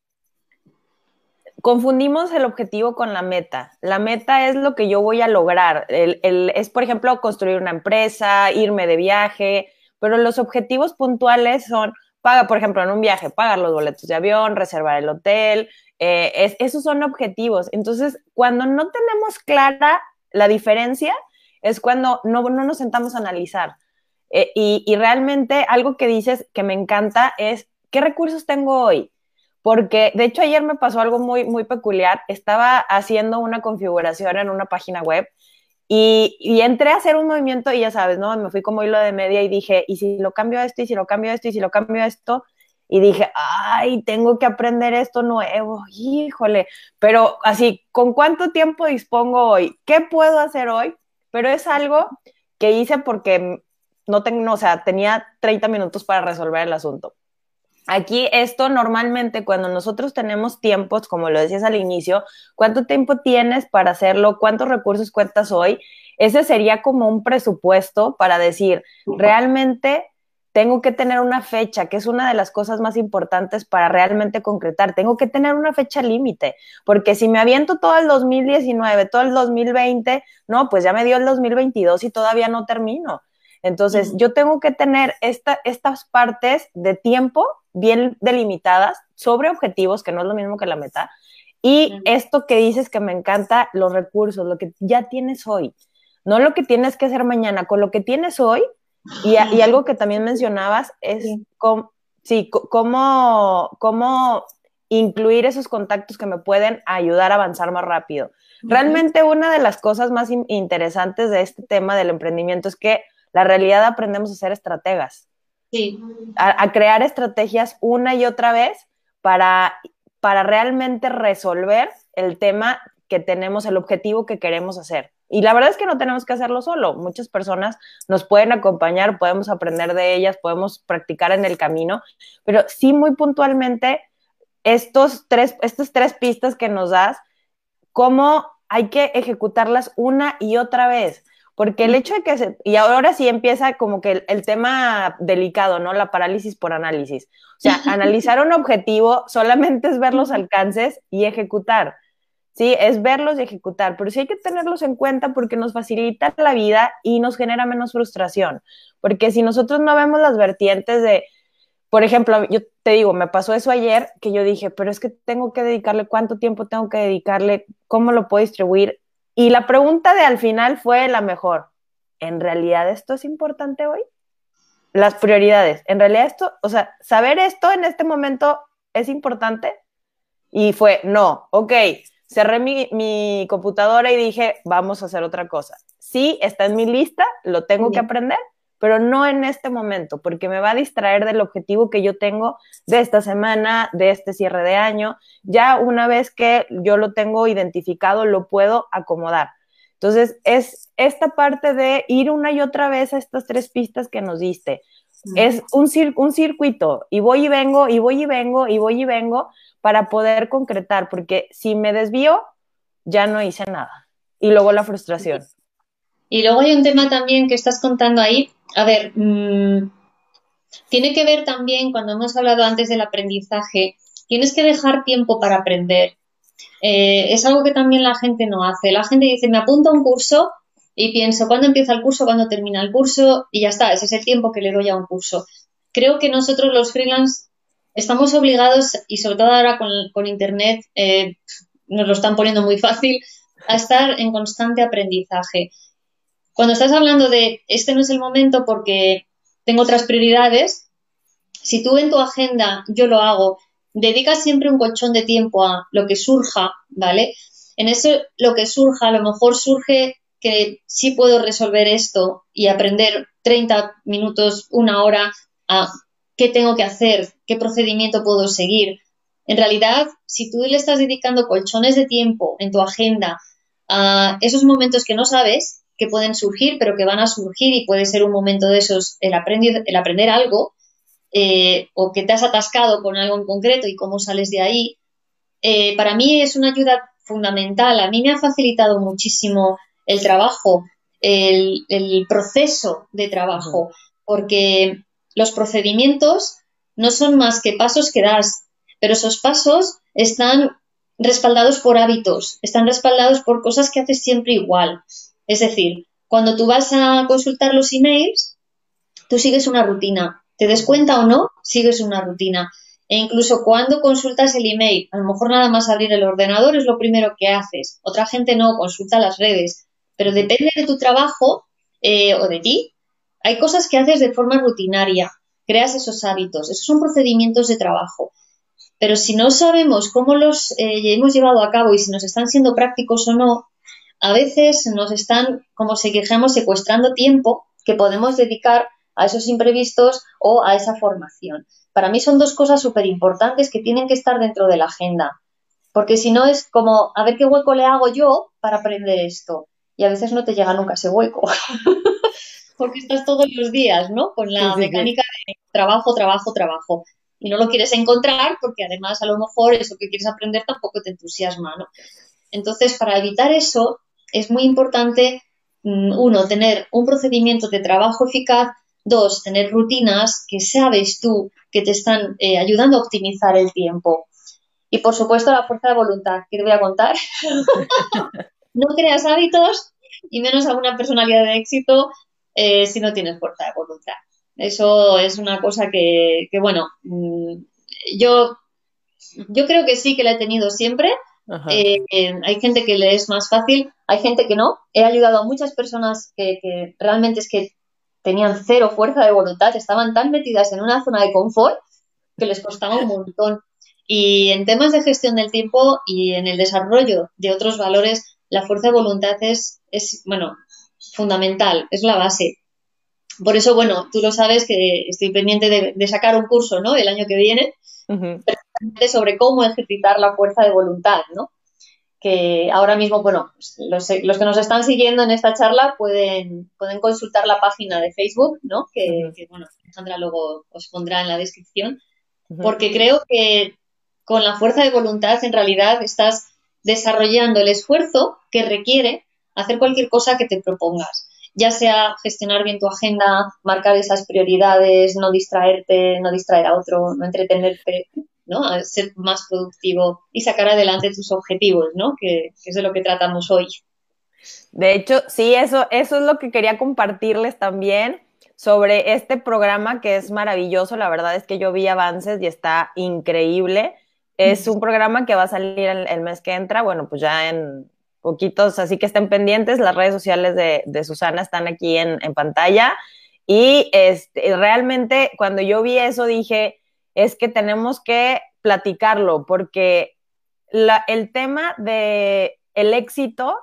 A: confundimos el objetivo con la meta. La meta es lo que yo voy a lograr. es, por ejemplo, construir una empresa, irme de viaje, pero los objetivos puntuales son, paga, por ejemplo, en un viaje, pagar los boletos de avión, reservar el hotel, eh, esos son objetivos. Entonces, cuando no tenemos clara la diferencia, es cuando no, nos sentamos a analizar. Eh, y, y realmente algo que dices que me encanta es, ¿qué recursos tengo hoy? porque de hecho ayer me pasó algo muy, muy peculiar. Estaba haciendo una configuración en una página web y, entré a hacer un movimiento y ya sabes, ¿no? Me fui como hilo de media y dije, ¿y si lo cambio esto? ¿Y si lo cambio esto? ¿Y si lo cambio esto? Y dije, ay, tengo que aprender esto nuevo, híjole. Pero así, ¿con cuánto tiempo dispongo hoy? ¿Qué puedo hacer hoy? Pero es algo que hice porque no tengo, o sea, tenía 30 minutos para resolver el asunto. Aquí esto normalmente cuando nosotros tenemos tiempos, como lo decías al inicio, ¿cuánto tiempo tienes para hacerlo? ¿Cuántos recursos cuentas hoy? Ese sería como un presupuesto para decir, realmente tengo que tener una fecha, que es una de las cosas más importantes para realmente concretar. Tengo que tener una fecha límite, porque si me aviento todo el 2019, todo el 2020, no, pues ya me dio el 2022 y todavía no termino. Entonces, yo tengo que tener estas partes de tiempo bien delimitadas sobre objetivos, que no es lo mismo que la meta. Y esto que dices que me encanta, los recursos, lo que ya tienes hoy, no lo que tienes que hacer mañana, con lo que tienes hoy. Y, algo que también mencionabas es cómo, cómo, incluir esos contactos que me pueden ayudar a avanzar más rápido. Realmente una de las cosas más interesantes de este tema del emprendimiento es que la realidad aprendemos a ser estrategas. Sí. A, crear estrategias una y otra vez para, para realmente resolver el tema que tenemos, el objetivo que queremos hacer. Y la verdad es que no tenemos que hacerlo solo. Muchas personas nos pueden acompañar, podemos aprender de ellas, podemos practicar en el camino, pero sí muy puntualmente estos tres, estas tres pistas que nos das, cómo hay que ejecutarlas una y otra vez. Porque el hecho de que se, y ahora sí empieza como que el, tema delicado, ¿no? La parálisis por análisis. O sea, analizar un objetivo solamente es ver los alcances y ejecutar. Sí, es verlos y ejecutar, pero sí hay que tenerlos en cuenta porque nos facilita la vida y nos genera menos frustración. Porque si nosotros no vemos las vertientes de, por ejemplo, yo te digo, me pasó eso ayer que yo dije, pero es que tengo que dedicarle, ¿cuánto tiempo tengo que dedicarle? ¿Cómo lo puedo distribuir? Y la pregunta de al final fue la mejor. ¿En realidad esto es importante hoy? Las prioridades. ¿En realidad esto, o sea, saber esto en este momento es importante? Y fue, no, ok, cerré mi, mi computadora y dije, vamos a hacer otra cosa. Sí, está en mi lista, lo tengo que aprender, pero no en este momento, porque me va a distraer del objetivo que yo tengo de esta semana, de este cierre de año. Ya una vez que yo lo tengo identificado, lo puedo acomodar. Entonces, es esta parte de ir una y otra vez a estas tres pistas que nos diste. Es un, un circuito y voy y vengo, y voy y vengo, y voy y vengo para poder concretar, porque si me desvío, ya no hice nada. Y luego la frustración.
B: Y luego hay un tema también que estás contando ahí, a ver, mm, tiene que ver también, cuando hemos hablado antes del aprendizaje, tienes que dejar tiempo para aprender. Eh, es algo que también la gente no hace. La gente dice, me apunto a un curso y pienso, ¿cuándo empieza el curso? ¿Cuándo termina el curso? Y ya está, ese es el tiempo que le doy a un curso. Creo que nosotros los freelance estamos obligados, y sobre todo ahora con, Internet, eh, nos lo están poniendo muy fácil, a estar en constante aprendizaje. Cuando estás hablando de este no es el momento porque tengo otras prioridades, si tú en tu agenda, yo lo hago, dedicas siempre un colchón de tiempo a lo que surja, ¿vale? En eso lo que surja, a lo mejor surge que sí puedo resolver esto y aprender 30 minutos, una hora a qué tengo que hacer, qué procedimiento puedo seguir. En realidad, si tú le estás dedicando colchones de tiempo en tu agenda a esos momentos que no sabes, que pueden surgir, pero que van a surgir y puede ser un momento de esos, el, aprender, el aprender algo, eh, o que te has atascado con algo en concreto y cómo sales de ahí, eh, para mí es una ayuda fundamental. A mí me ha facilitado muchísimo el trabajo, el, proceso de trabajo, porque los procedimientos no son más que pasos que das, pero esos pasos están respaldados por hábitos, están respaldados por cosas que haces siempre igual. Es decir, cuando tú vas a consultar los emails, tú sigues una rutina. Te des cuenta o no, sigues una rutina. E incluso cuando consultas el email, a lo mejor nada más abrir el ordenador es lo primero que haces. Otra gente no, consulta las redes. Pero depende de tu trabajo eh, o de ti. Hay cosas que haces de forma rutinaria. Creas esos hábitos. Esos son procedimientos de trabajo. Pero si no sabemos cómo los eh, hemos llevado a cabo y si nos están siendo prácticos o no, a veces nos están, como si dijéramos, secuestrando tiempo que podemos dedicar a esos imprevistos o a esa formación. Para mí son dos cosas súper importantes que tienen que estar dentro de la agenda, porque si no es como, a ver qué hueco le hago yo para aprender esto. Y a veces no te llega nunca ese hueco, porque estás todos los días, ¿no? Con la mecánica de trabajo, trabajo, trabajo y no lo quieres encontrar porque además a lo mejor eso que quieres aprender tampoco te entusiasma, ¿no? Entonces, para evitar eso, es muy importante, mm, uno, tener un procedimiento de trabajo eficaz, dos, tener rutinas que sabes tú que te están eh, ayudando a optimizar el tiempo. Y por supuesto, la fuerza de voluntad, que te voy a contar. no creas hábitos y menos a una personalidad de éxito eh, si no tienes fuerza de voluntad. Eso es una cosa que, bueno, mm, yo, yo creo que sí que la he tenido siempre. Eh, hay gente que le es más fácil, hay gente que no. He ayudado a muchas personas que, que realmente es que tenían cero fuerza de voluntad, estaban tan metidas en una zona de confort que les costaba un montón. Y en temas de gestión del tiempo y en el desarrollo de otros valores, la fuerza de voluntad es, es bueno, fundamental, es la base. Por eso, bueno, tú lo sabes que estoy pendiente de, sacar un curso, ¿no? El año que viene, sobre cómo ejercitar la fuerza de voluntad, ¿no? Que ahora mismo, bueno, pues, los, que nos están siguiendo en esta charla pueden, pueden consultar la página de Facebook, ¿no? Que, bueno, Sandra luego os pondrá en la descripción, porque creo que con la fuerza de voluntad en realidad estás desarrollando el esfuerzo que requiere hacer cualquier cosa que te propongas ya sea gestionar bien tu agenda, marcar esas prioridades, no distraerte, no distraer a otro, no entretenerte, ¿no? ser más productivo y sacar adelante tus objetivos, ¿no? Que, es de lo que tratamos hoy.
A: De hecho, sí, eso, eso es lo que quería compartirles también sobre este programa que es maravilloso. La verdad es que yo vi avances y está increíble. Es un programa que va a salir el mes que entra, bueno, pues ya en poquitos, así que estén pendientes, las redes sociales de, Susana están aquí en, pantalla. Y este, realmente cuando yo vi eso dije, es que tenemos que platicarlo, porque el tema de el éxito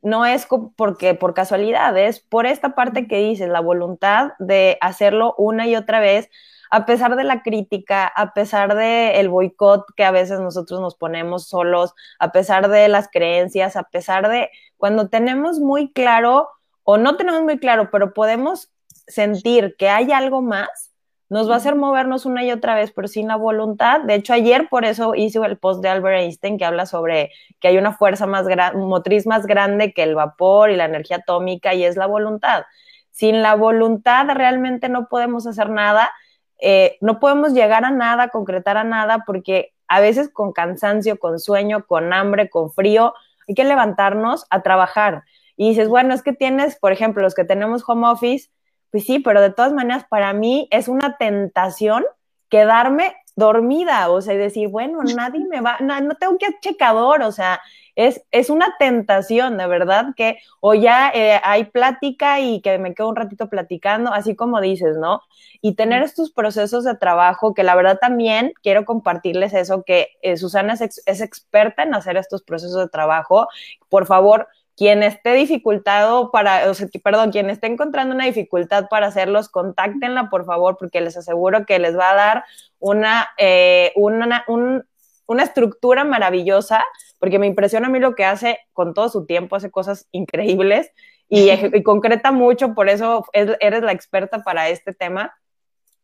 A: no es porque por casualidad, es por esta parte que dices, la voluntad de hacerlo una y otra vez, a pesar de la crítica, a pesar del el boicot que a veces nosotros nos ponemos solos, a pesar de las creencias, a pesar de cuando tenemos muy claro o no tenemos muy claro, pero podemos sentir que hay algo más, nos va a hacer movernos una y otra vez, pero sin la voluntad. De hecho, ayer por eso hice el post de Albert Einstein que habla sobre que hay una fuerza más motriz más grande que el vapor y la energía atómica y es la voluntad. Sin la voluntad realmente no podemos hacer nada eh, no podemos llegar a nada, concretar a nada, porque a veces con cansancio, con sueño, con hambre, con frío, hay que levantarnos a trabajar. Y dices, bueno, es que tienes, por ejemplo, los que tenemos home office, pues sí, pero de todas maneras, para mí es una tentación quedarme dormida, o sea, y decir, bueno, nadie me va, no, no tengo que checador, o sea, es, es una tentación, de verdad, que o ya eh, hay plática y que me quedo un ratito platicando, así como dices, ¿no? Y tener estos procesos de trabajo, que la verdad también quiero compartirles eso, que eh, Susana es, es experta en hacer estos procesos de trabajo. Por favor, quien esté dificultado para, o sea, perdón, quien esté encontrando una dificultad para hacerlos, contáctenla, por favor, porque les aseguro que les va a dar una, eh, una, una estructura maravillosa porque me impresiona a mí lo que hace con todo su tiempo, hace cosas increíbles y, concreta mucho, por eso eres la experta para este tema.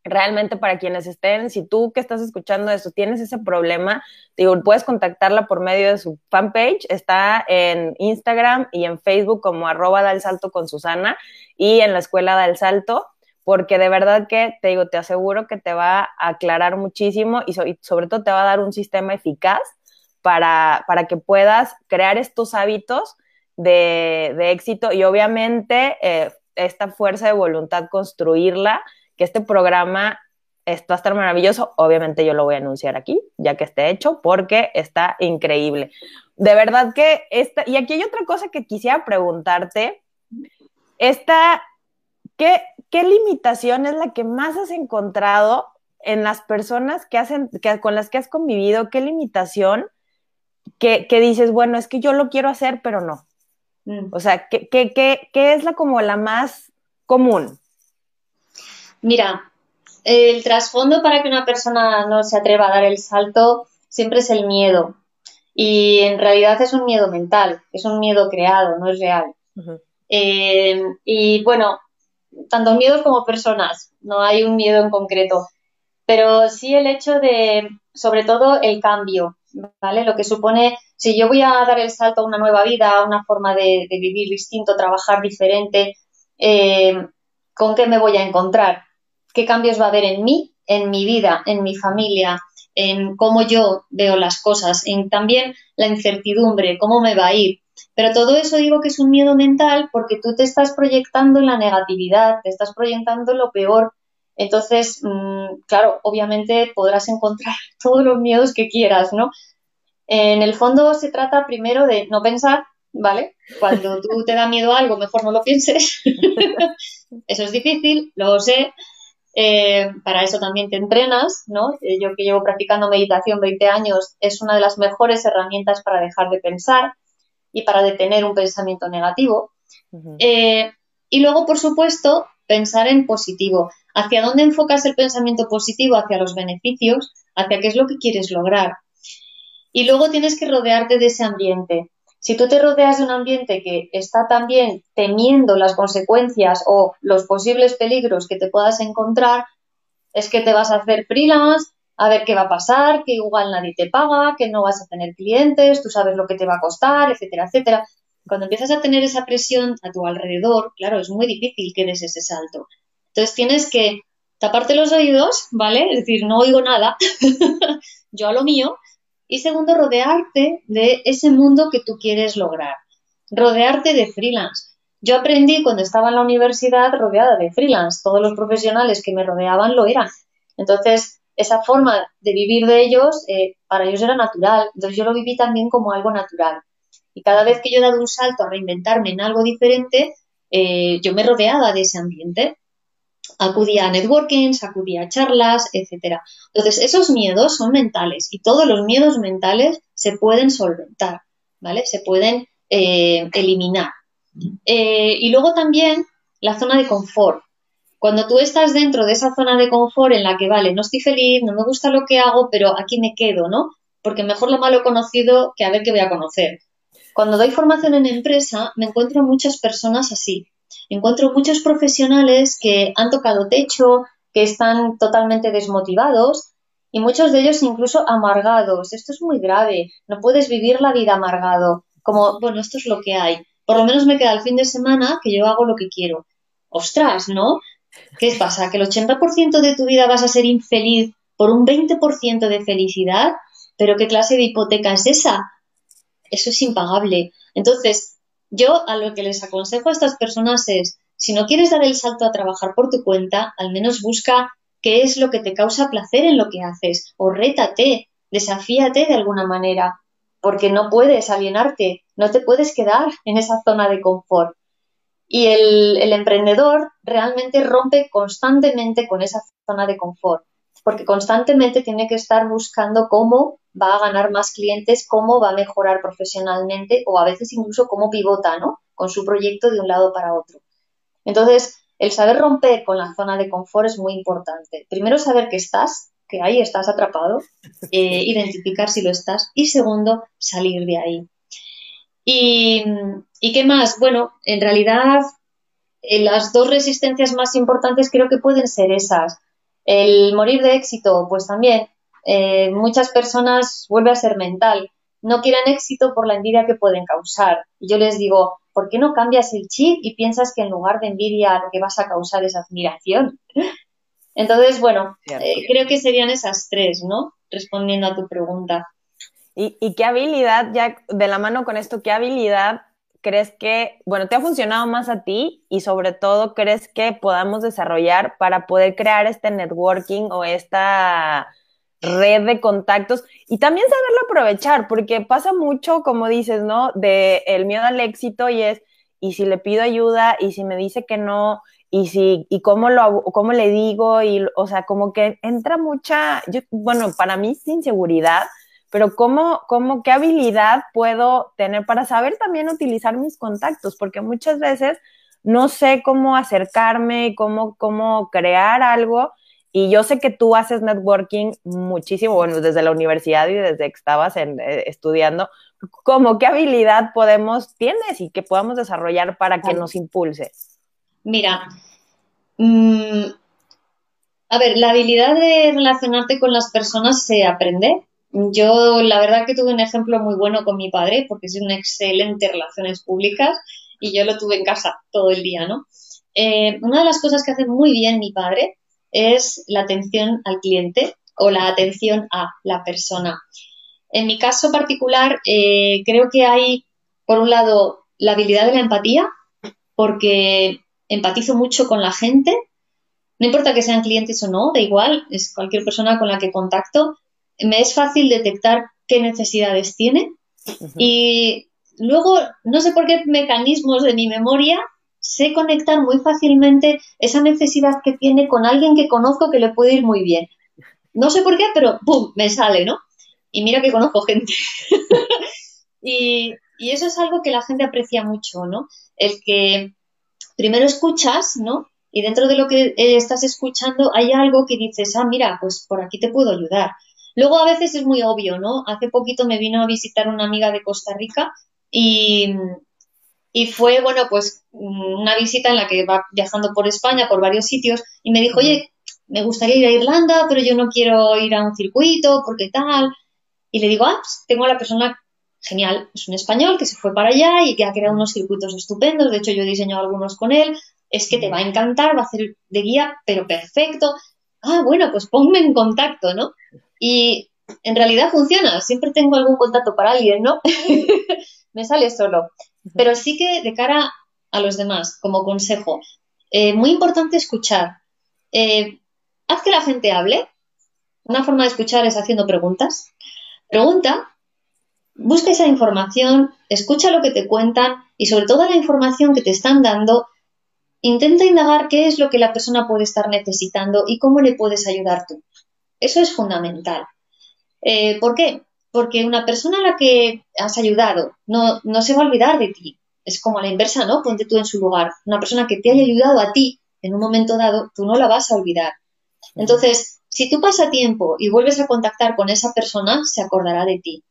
A: Realmente para quienes estén, si tú que estás escuchando esto tienes ese problema, digo, puedes contactarla por medio de su fanpage, está en Instagram y en Facebook como arroba da el salto con Susana y en la escuela da el salto, porque de verdad que te digo, te aseguro que te va a aclarar muchísimo y, sobre todo te va a dar un sistema eficaz para, para que puedas crear estos hábitos de, éxito y obviamente eh, esta fuerza de voluntad construirla que este programa está a estar maravilloso. Obviamente yo lo voy a anunciar aquí, ya que esté hecho, porque está increíble. De verdad que esta, y aquí hay otra cosa que quisiera preguntarte. Esta, ¿qué, qué limitación es la que más has encontrado en las personas que hacen, que, con las que has convivido? ¿Qué limitación que, que dices, bueno, es que yo lo quiero hacer, pero no? Mm. O sea, ¿qué, qué, qué, qué es la como la más común?
B: Mira, el trasfondo para que una persona no se atreva a dar el salto siempre es el miedo. Y en realidad es un miedo mental, es un miedo creado, no es real. Eh, y bueno, tanto miedos como personas, no hay un miedo en concreto. Pero sí el hecho de, sobre todo, el cambio, ¿vale? Lo que supone, si yo voy a dar el salto a una nueva vida, a una forma de, vivir distinto, trabajar diferente, eh, ¿con qué me voy a encontrar? Qué cambios va a haber en mí, en mi vida, en mi familia, en cómo yo veo las cosas, en también la incertidumbre, cómo me va a ir. Pero todo eso digo que es un miedo mental porque tú te estás proyectando en la negatividad, te estás proyectando en lo peor. Entonces, mm, claro, obviamente podrás encontrar todos los miedos que quieras, ¿no? En el fondo se trata primero de no pensar, ¿vale? Cuando tú te da miedo algo, mejor no lo pienses. eso es difícil, lo sé, eh, para eso también te entrenas, ¿no? Eh, yo que llevo practicando meditación 20 años, es una de las mejores herramientas para dejar de pensar y para detener un pensamiento negativo. Eh, y luego, por supuesto, pensar en positivo. ¿Hacia dónde enfocas el pensamiento positivo? Hacia los beneficios, hacia qué es lo que quieres lograr. Y luego tienes que rodearte de ese ambiente. Si tú te rodeas de un ambiente que está también temiendo las consecuencias o los posibles peligros que te puedas encontrar, es que te vas a hacer freelance, a ver qué va a pasar, que igual nadie te paga, que no vas a tener clientes, tú sabes lo que te va a costar, etcétera, etcétera. Cuando empiezas a tener esa presión a tu alrededor, claro, es muy difícil que des ese salto. Entonces tienes que taparte los oídos, ¿vale? Es decir, no oigo nada, yo a lo mío, y segundo, rodearte de ese mundo que tú quieres lograr. Rodearte de freelance. Yo aprendí cuando estaba en la universidad rodeada de freelance. Todos los profesionales que me rodeaban lo eran. Entonces, esa forma de vivir de ellos, eh, para ellos era natural. Entonces, yo lo viví también como algo natural. Y cada vez que yo he dado un salto a reinventarme en algo diferente, eh, yo me rodeaba de ese ambiente acudía a networkings, acudía a charlas, etcétera. Entonces, esos miedos son mentales y todos los miedos mentales se pueden solventar, ¿vale? Se pueden eh, eliminar. Eh, y luego también la zona de confort. Cuando tú estás dentro de esa zona de confort en la que, vale, no estoy feliz, no me gusta lo que hago, pero aquí me quedo, ¿no? Porque mejor lo malo conocido que a ver qué voy a conocer. Cuando doy formación en empresa, me encuentro muchas personas así, encuentro muchos profesionales que han tocado techo, que están totalmente desmotivados y muchos de ellos incluso amargados. Esto es muy grave, no puedes vivir la vida amargado, como, bueno, esto es lo que hay. Por lo menos me queda el fin de semana que yo hago lo que quiero. Ostras, ¿no? ¿Qué pasa? ¿Que el 80% de tu vida vas a ser infeliz por un 20% de felicidad? ¿Pero qué clase de hipoteca es esa? Eso es impagable. Entonces, yo a lo que les aconsejo a estas personas es, si no quieres dar el salto a trabajar por tu cuenta, al menos busca qué es lo que te causa placer en lo que haces, o rétate, desafíate de alguna manera, porque no puedes alienarte, no te puedes quedar en esa zona de confort. Y el, el emprendedor realmente rompe constantemente con esa zona de confort porque constantemente tiene que estar buscando cómo va a ganar más clientes, cómo va a mejorar profesionalmente o a veces incluso cómo pivota, ¿no? Con su proyecto de un lado para otro. Entonces, el saber romper con la zona de confort es muy importante. Primero, saber que estás, que ahí estás atrapado, eh, identificar si lo estás y segundo, salir de ahí. Y, ¿Y qué más? Bueno, en realidad, eh, las dos resistencias más importantes creo que pueden ser esas El morir de éxito, pues también, eh, muchas personas vuelve a ser mental. No quieren éxito por la envidia que pueden causar. Y yo les digo, ¿por qué no cambias el chip y piensas que en lugar de envidia lo que vas a causar es admiración? Entonces, bueno, eh, creo que serían esas tres, ¿no? Respondiendo a tu pregunta.
A: ¿Y, ¿Y, qué habilidad, ya de la mano con esto, qué habilidad crees que, bueno, te ha funcionado más a ti y sobre todo crees que podamos desarrollar para poder crear este networking o esta red de contactos y también saberlo aprovechar, porque pasa mucho, como dices, ¿no? De el miedo al éxito y es, y si le pido ayuda, y si me dice que no, y si, y cómo lo cómo le digo, y, o sea, como que entra mucha, yo, bueno, para mí es inseguridad, pero ¿cómo, cómo, qué habilidad puedo tener para saber también utilizar mis contactos? Porque muchas veces no sé cómo acercarme, cómo, cómo crear algo. Y yo sé que tú haces networking muchísimo, bueno, desde la universidad y desde que estabas en, eh, estudiando. ¿Cómo qué habilidad podemos, tienes y que podamos desarrollar para que nos impulse?
B: Mira, mm, a ver, la habilidad de relacionarte con las personas se aprende yo, la verdad que tuve un ejemplo muy bueno con mi padre, porque es un excelente relaciones públicas y yo lo tuve en casa todo el día, ¿no? Eh, una de las cosas que hace muy bien mi padre es la atención al cliente o la atención a la persona. En mi caso particular, eh, creo que hay, por un lado, la habilidad de la empatía, porque empatizo mucho con la gente, no importa que sean clientes o no, da igual, es cualquier persona con la que contacto, me es fácil detectar qué necesidades tiene y luego, no sé por qué mecanismos de mi memoria, sé conectar muy fácilmente esa necesidad que tiene con alguien que conozco que le puede ir muy bien. No sé por qué, pero ¡pum! me sale, ¿no? Y mira que conozco gente. y, y eso es algo que la gente aprecia mucho, ¿no? El que primero escuchas, ¿no? Y dentro de lo que eh, estás escuchando hay algo que dices, ah, mira, pues por aquí te puedo ayudar. Luego a veces es muy obvio, ¿no? Hace poquito me vino a visitar una amiga de Costa Rica y, y fue, bueno, pues una visita en la que va viajando por España, por varios sitios, y me dijo, oye, me gustaría ir a Irlanda, pero yo no quiero ir a un circuito, porque tal. Y le digo, ah, pues tengo a la persona genial, es un español que se fue para allá y que ha creado unos circuitos estupendos, de hecho yo he diseñado algunos con él, es que te va a encantar, va a hacer de guía, pero perfecto. Ah, bueno, pues ponme en contacto, ¿no? Y en realidad funciona, siempre tengo algún contacto para alguien, ¿no? Me sale solo. Pero sí que de cara a los demás, como consejo, eh, muy importante escuchar. Eh, haz que la gente hable. Una forma de escuchar es haciendo preguntas. Pregunta, busca esa información, escucha lo que te cuentan y sobre todo la información que te están dando, intenta indagar qué es lo que la persona puede estar necesitando y cómo le puedes ayudar tú. Eso es fundamental. Eh, ¿Por qué? Porque una persona a la que has ayudado no, no se va a olvidar de ti. Es como a la inversa, ¿no? Ponte tú en su lugar. Una persona que te haya ayudado a ti en un momento dado, tú no la vas a olvidar. Entonces, si tú pasas tiempo y vuelves a contactar con esa persona, se acordará de ti.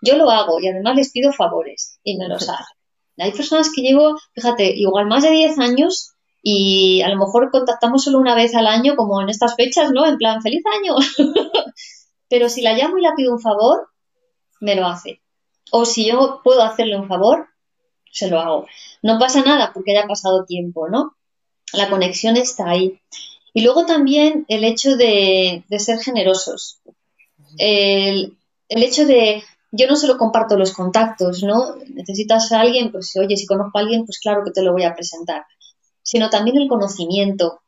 B: Yo lo hago y además les pido favores y me los hacen. Hay personas que llevo, fíjate, igual más de 10 años y a lo mejor contactamos solo una vez al año, como en estas fechas, ¿no? En plan, feliz año. Pero si la llamo y la pido un favor, me lo hace. O si yo puedo hacerle un favor, se lo hago. No pasa nada porque haya pasado tiempo, ¿no? La conexión está ahí. Y luego también el hecho de, ser generosos. El, el, hecho de, yo no solo comparto los contactos, ¿no? Necesitas a alguien, pues oye, si conozco a alguien, pues claro que te lo voy a presentar sino también el conocimiento.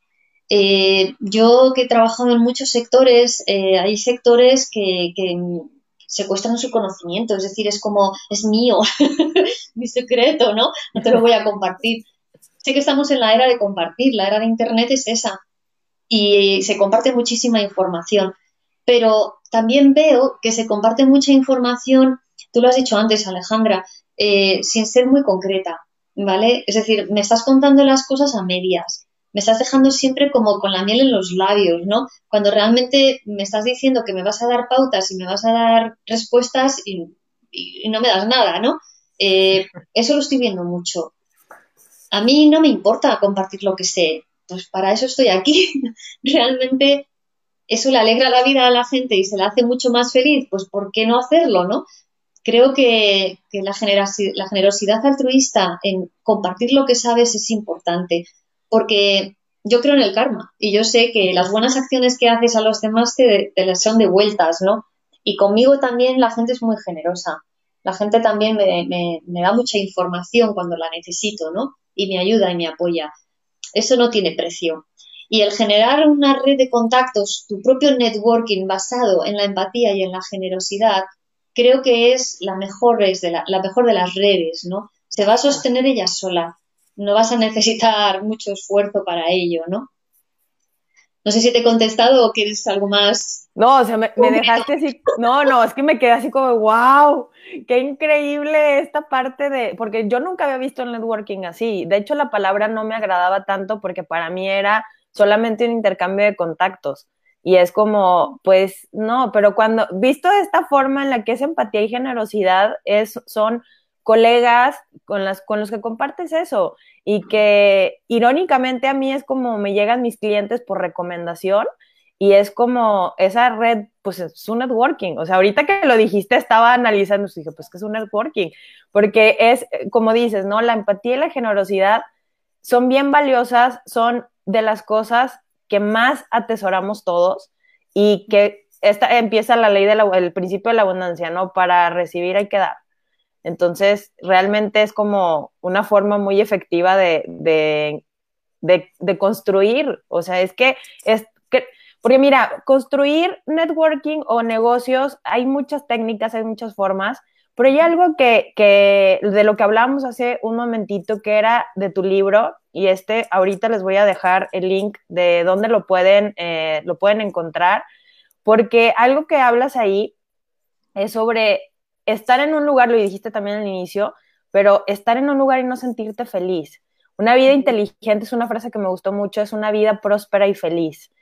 B: Eh, yo que he trabajado en muchos sectores, eh, hay sectores que, secuestran su conocimiento, es decir, es como, es mío, mi secreto, ¿no? No te lo voy a compartir. Sé que estamos en la era de compartir, la era de Internet es esa y se comparte muchísima información, pero también veo que se comparte mucha información, tú lo has dicho antes, Alejandra, eh, sin ser muy concreta. ¿Vale? Es decir, me estás contando las cosas a medias, me estás dejando siempre como con la miel en los labios, ¿no? Cuando realmente me estás diciendo que me vas a dar pautas y me vas a dar respuestas y, no me das nada, ¿no? Eh, eso lo estoy viendo mucho. A mí no me importa compartir lo que sé, pues para eso estoy aquí. realmente eso le alegra la vida a la gente y se la hace mucho más feliz, pues ¿por qué no hacerlo, no? Creo que, la, la generosidad altruista en compartir lo que sabes es importante, porque yo creo en el karma y yo sé que las buenas acciones que haces a los demás te, te son de vueltas, ¿no? Y conmigo también la gente es muy generosa. La gente también me, me, da mucha información cuando la necesito, ¿no? Y me ayuda y me apoya. Eso no tiene precio. Y el generar una red de contactos, tu propio networking basado en la empatía y en la generosidad, creo que es la mejor, es de la, la mejor de las redes, ¿no? Se va a sostener ella sola no vas a necesitar mucho esfuerzo para ello, ¿no? No sé si te he contestado o quieres algo más.
A: No, o sea, me, dejaste así. No, no, es que me quedé así como, wow, qué increíble esta parte de. Porque yo nunca había visto el networking así. De hecho, la palabra no me agradaba tanto porque para mí era solamente un intercambio de contactos. Y es como, pues no, pero cuando, visto de esta forma en la que es empatía y generosidad, es, son colegas con, las, con los que compartes eso y que irónicamente a mí es como me llegan mis clientes por recomendación y es como esa red, pues es un networking. O sea, ahorita que lo dijiste estaba analizando y dije, pues que es un networking, porque es, como dices, ¿no? La empatía y la generosidad son bien valiosas, son de las cosas que más atesoramos todos y que esta empieza la ley del principio de la abundancia, ¿no? Para recibir hay que dar. Entonces, realmente es como una forma muy efectiva de, construir. O sea, es que es que, porque mira, construir networking o negocios, hay muchas técnicas, hay muchas formas, pero hay algo que, que de lo que hablábamos hace un momentito, que era de tu libro, y este ahorita les voy a dejar el link de dónde lo pueden, eh, lo pueden encontrar, porque algo que hablas ahí es sobre estar en un lugar, lo dijiste también al inicio, pero estar en un lugar y no sentirte feliz. Una vida inteligente es una frase que me gustó mucho, es una vida próspera y feliz.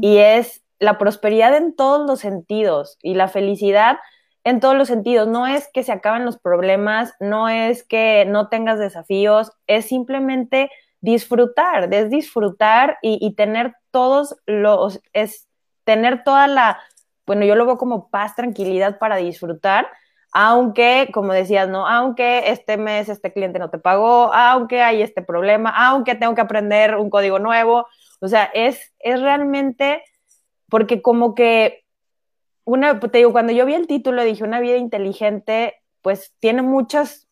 A: Y es la prosperidad en todos los sentidos y la felicidad en todos los sentidos. No es que se acaben los problemas, no es que no tengas desafíos, es simplemente disfrutar, es disfrutar y, y tener todos los, es tener toda la, bueno, yo lo veo como paz, tranquilidad para disfrutar aunque, como decías, ¿no? Aunque este mes este cliente no te pagó, aunque hay este problema, aunque tengo que aprender un código nuevo, o sea, es, es realmente, porque como que, una, te digo, cuando yo vi el título dije, una vida inteligente, pues tiene muchas,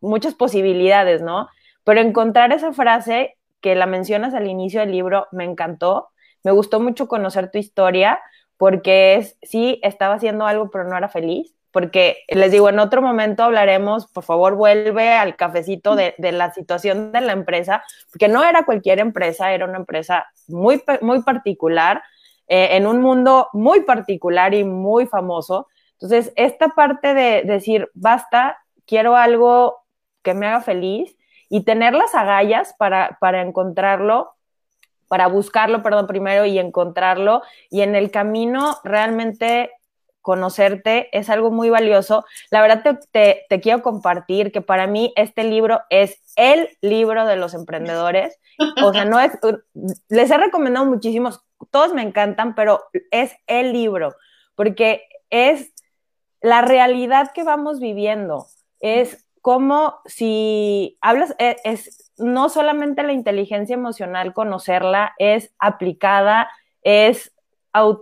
A: muchas posibilidades, ¿no? Pero encontrar esa frase que la mencionas al inicio del libro me encantó, me gustó mucho conocer tu historia, porque es, sí, estaba haciendo algo, pero no era feliz porque les digo, en otro momento hablaremos, por favor, vuelve al cafecito de, la situación de la empresa, porque no era cualquier empresa, era una empresa muy, muy particular, eh, en un mundo muy particular y muy famoso. Entonces, esta parte de decir, basta, quiero algo que me haga feliz y tener las agallas para, para encontrarlo, para buscarlo, perdón, primero y encontrarlo, y en el camino realmente conocerte es algo muy valioso. La verdad te, quiero compartir que para mí este libro es el libro de los emprendedores. O sea, no es, les he recomendado muchísimos, todos me encantan, pero es el libro, porque es la realidad que vamos viviendo. Es como si hablas, es, es no solamente la inteligencia emocional, conocerla, es aplicada, es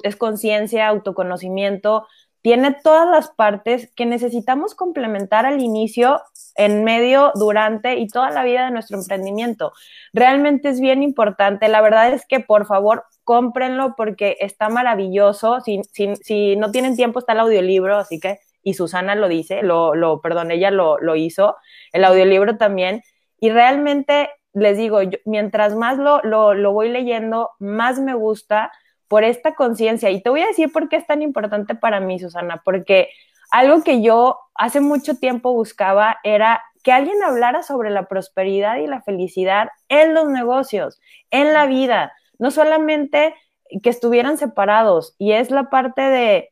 A: es conciencia, autoconocimiento, tiene todas las partes que necesitamos complementar al inicio, en medio, durante y toda la vida de nuestro emprendimiento. Realmente es bien importante. La verdad es que por favor cómprenlo porque está maravilloso. Si, si, no tienen tiempo está el audiolibro, así que, y Susana lo dice, lo, lo perdón, ella lo, lo hizo, el audiolibro también. Y realmente les digo, mientras más lo, lo, lo voy leyendo, más me gusta por esta conciencia. Y te voy a decir por qué es tan importante para mí, Susana, porque algo que yo hace mucho tiempo buscaba era que alguien hablara sobre la prosperidad y la felicidad en los negocios, en la vida, no solamente que estuvieran separados. Y es la parte de,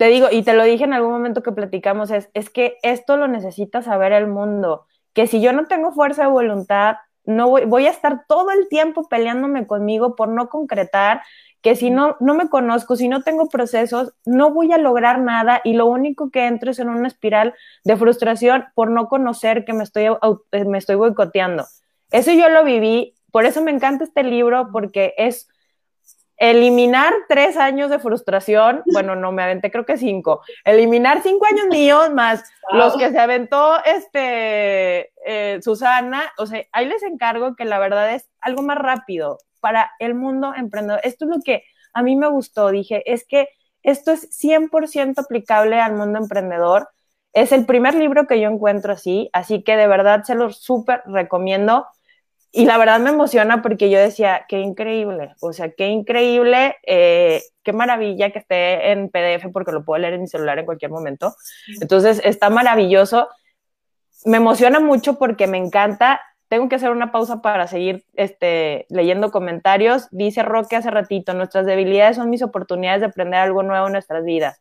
A: te digo, y te lo dije en algún momento que platicamos, es, es que esto lo necesita saber el mundo, que si yo no tengo fuerza de voluntad, no voy, voy a estar todo el tiempo peleándome conmigo por no concretar, que si no, no me conozco, si no tengo procesos, no voy a lograr nada y lo único que entro es en una espiral de frustración por no conocer que me estoy, eh, me estoy boicoteando. Eso yo lo viví, por eso me encanta este libro, porque es eliminar tres años de frustración, bueno, no me aventé, creo que cinco, eliminar cinco años míos más los que se aventó este eh, Susana, o sea, ahí les encargo que la verdad es algo más rápido para el mundo emprendedor. Esto es lo que a mí me gustó, dije, es que esto es 100% aplicable al mundo emprendedor. Es el primer libro que yo encuentro así, así que de verdad se lo súper recomiendo. Y la verdad me emociona porque yo decía, qué increíble, o sea, qué increíble, eh, qué maravilla que esté en PDF porque lo puedo leer en mi celular en cualquier momento. Entonces, está maravilloso. Me emociona mucho porque me encanta. Tengo que hacer una pausa para seguir este, leyendo comentarios. Dice Roque hace ratito, nuestras debilidades son mis oportunidades de aprender algo nuevo en nuestras vidas.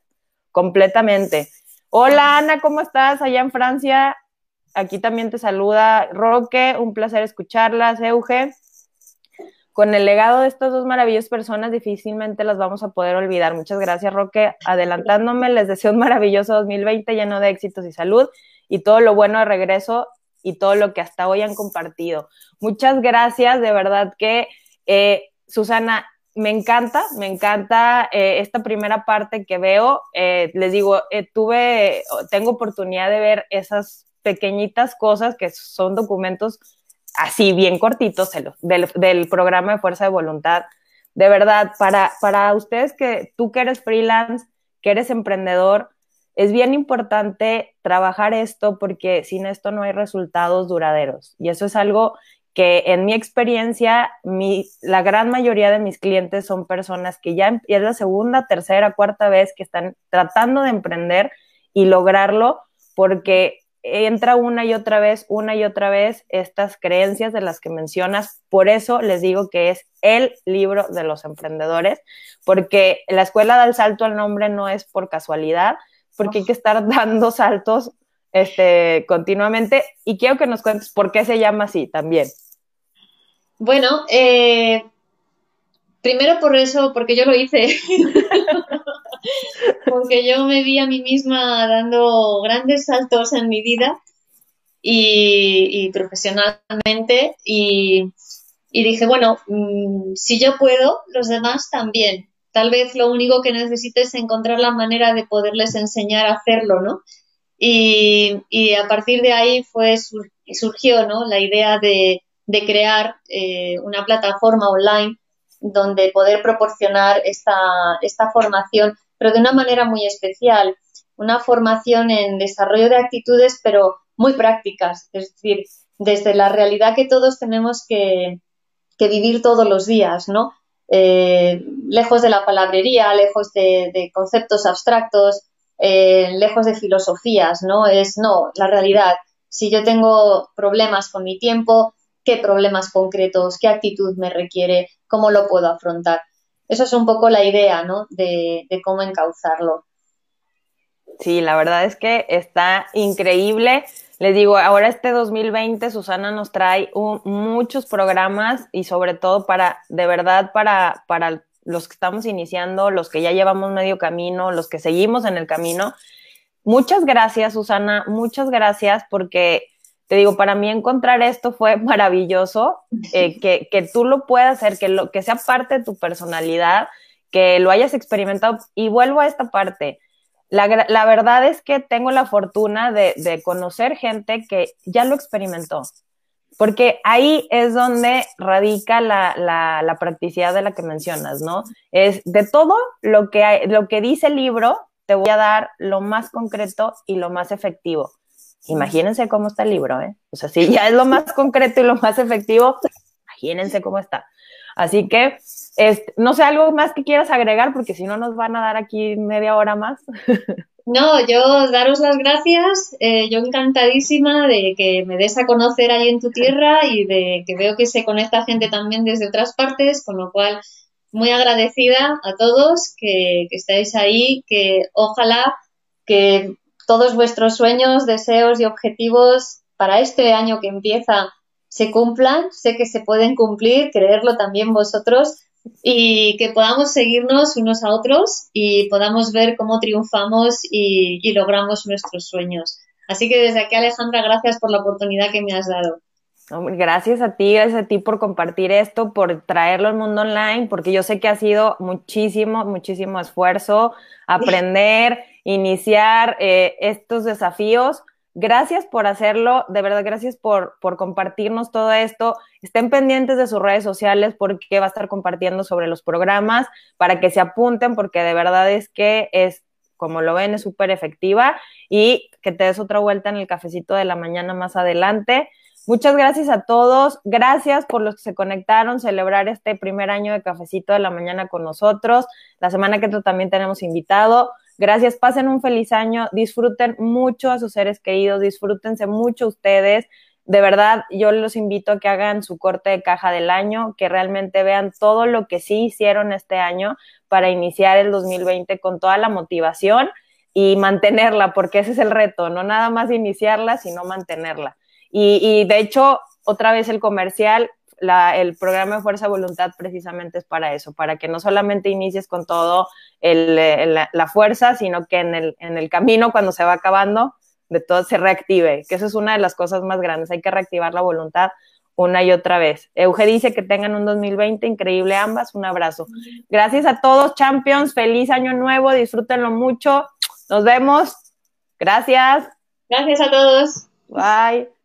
A: Completamente. Hola Ana, ¿cómo estás allá en Francia? Aquí también te saluda Roque, un placer escucharlas, Euge. Con el legado de estas dos maravillosas personas difícilmente las vamos a poder olvidar. Muchas gracias, Roque. Adelantándome, les deseo un maravilloso 2020 lleno de éxitos y salud y todo lo bueno de regreso y todo lo que hasta hoy han compartido. Muchas gracias, de verdad que, eh, Susana, me encanta, me encanta eh, esta primera parte que veo. Eh, les digo, tuve, tengo oportunidad de ver esas pequeñitas cosas que son documentos así bien cortitos del, programa de fuerza de voluntad. De verdad, para, para ustedes que tú que eres freelance, que eres emprendedor, es bien importante trabajar esto porque sin esto no hay resultados duraderos. Y eso es algo que en mi experiencia, mi, la gran mayoría de mis clientes son personas que ya es la segunda, tercera, cuarta vez que están tratando de emprender y lograrlo porque entra una y otra vez, una y otra vez estas creencias de las que mencionas. Por eso les digo que es el libro de los emprendedores, porque la escuela da el salto al nombre no es por casualidad, porque hay que estar dando saltos este, continuamente. Y quiero que nos cuentes por qué se llama así también.
B: Bueno, eh, primero por eso, porque yo lo hice. porque yo me vi a mí misma dando grandes saltos en mi vida y, profesionalmente y, dije, bueno, mm, si yo puedo, los demás también. Tal vez lo único que necesito es encontrar la manera de poderles enseñar a hacerlo, ¿no? Y, a partir de ahí fue surgió ¿no? la idea de, crear eh, una plataforma online donde poder proporcionar esta, esta formación pero de una manera muy especial, una formación en desarrollo de actitudes, pero muy prácticas, es decir, desde la realidad que todos tenemos que, vivir todos los días, ¿no? Eh, lejos de la palabrería, lejos de, conceptos abstractos, eh, lejos de filosofías, ¿no? Es, no, la realidad. Si yo tengo problemas con mi tiempo, ¿qué problemas concretos, qué actitud me requiere, cómo lo puedo afrontar? Eso es un poco la idea, ¿no? De, cómo encauzarlo.
A: Sí, la verdad es que está increíble. Les digo, ahora este 2020 Susana nos trae muchos programas y sobre todo para, de verdad, para, para los que estamos iniciando, los que ya llevamos medio camino, los que seguimos en el camino. Muchas gracias, Susana, muchas gracias porque te digo, para mí encontrar esto fue maravilloso, eh, que, que, tú lo puedas hacer, que, lo, que sea parte de tu personalidad, que lo hayas experimentado. Y vuelvo a esta parte. La, la verdad es que tengo la fortuna de, de, conocer gente que ya lo experimentó, porque ahí es donde radica la, la, la, practicidad de la que mencionas, ¿no? Es de todo lo que, hay, lo que dice el libro, te voy a dar lo más concreto y lo más efectivo. Imagínense cómo está el libro, ¿eh? O sea, si ya es lo más concreto y lo más efectivo, imagínense cómo está. Así que, este, no sé, algo más que quieras agregar, porque si no nos van a dar aquí media hora más.
B: No, yo daros las gracias, eh, yo encantadísima de que me des a conocer ahí en tu tierra y de que veo que se conecta gente también desde otras partes, con lo cual muy agradecida a todos que, que estáis ahí, que ojalá que todos vuestros sueños, deseos y objetivos para este año que empieza se cumplan, sé que se pueden cumplir, creerlo también vosotros y que podamos seguirnos unos a otros y podamos ver cómo triunfamos y, logramos nuestros sueños. Así que desde aquí, Alejandra, gracias por la oportunidad que me has dado.
A: Gracias a ti, gracias a ti por compartir esto, por traerlo al mundo online, porque yo sé que ha sido muchísimo, muchísimo esfuerzo aprender, iniciar eh, estos desafíos. Gracias por hacerlo, de verdad, gracias por, por compartirnos todo esto. Estén pendientes de sus redes sociales porque va a estar compartiendo sobre los programas para que se apunten, porque de verdad es que es, como lo ven, es súper efectiva y que te des otra vuelta en el cafecito de la mañana más adelante. Muchas gracias a todos. Gracias por los que se conectaron, celebrar este primer año de Cafecito de la Mañana con nosotros. La semana que entra también tenemos invitado. Gracias, pasen un feliz año, disfruten mucho a sus seres queridos, disfrútense mucho ustedes. De verdad, yo los invito a que hagan su corte de caja del año, que realmente vean todo lo que sí hicieron este año para iniciar el 2020 con toda la motivación y mantenerla, porque ese es el reto, no nada más iniciarla, sino mantenerla. Y, de hecho, otra vez el comercial, el programa de Fuerza Voluntad precisamente es para eso, para que no solamente inicies con todo la, fuerza, sino que en el, en el camino, cuando se va acabando, de todo se reactive, que eso es una de las cosas más grandes, hay que reactivar la voluntad una y otra vez. Euge dice que tengan un 2020 increíble ambas, un abrazo. Gracias a todos, champions, feliz año nuevo, disfrútenlo mucho, nos vemos, gracias.
B: Gracias a todos.
A: Bye.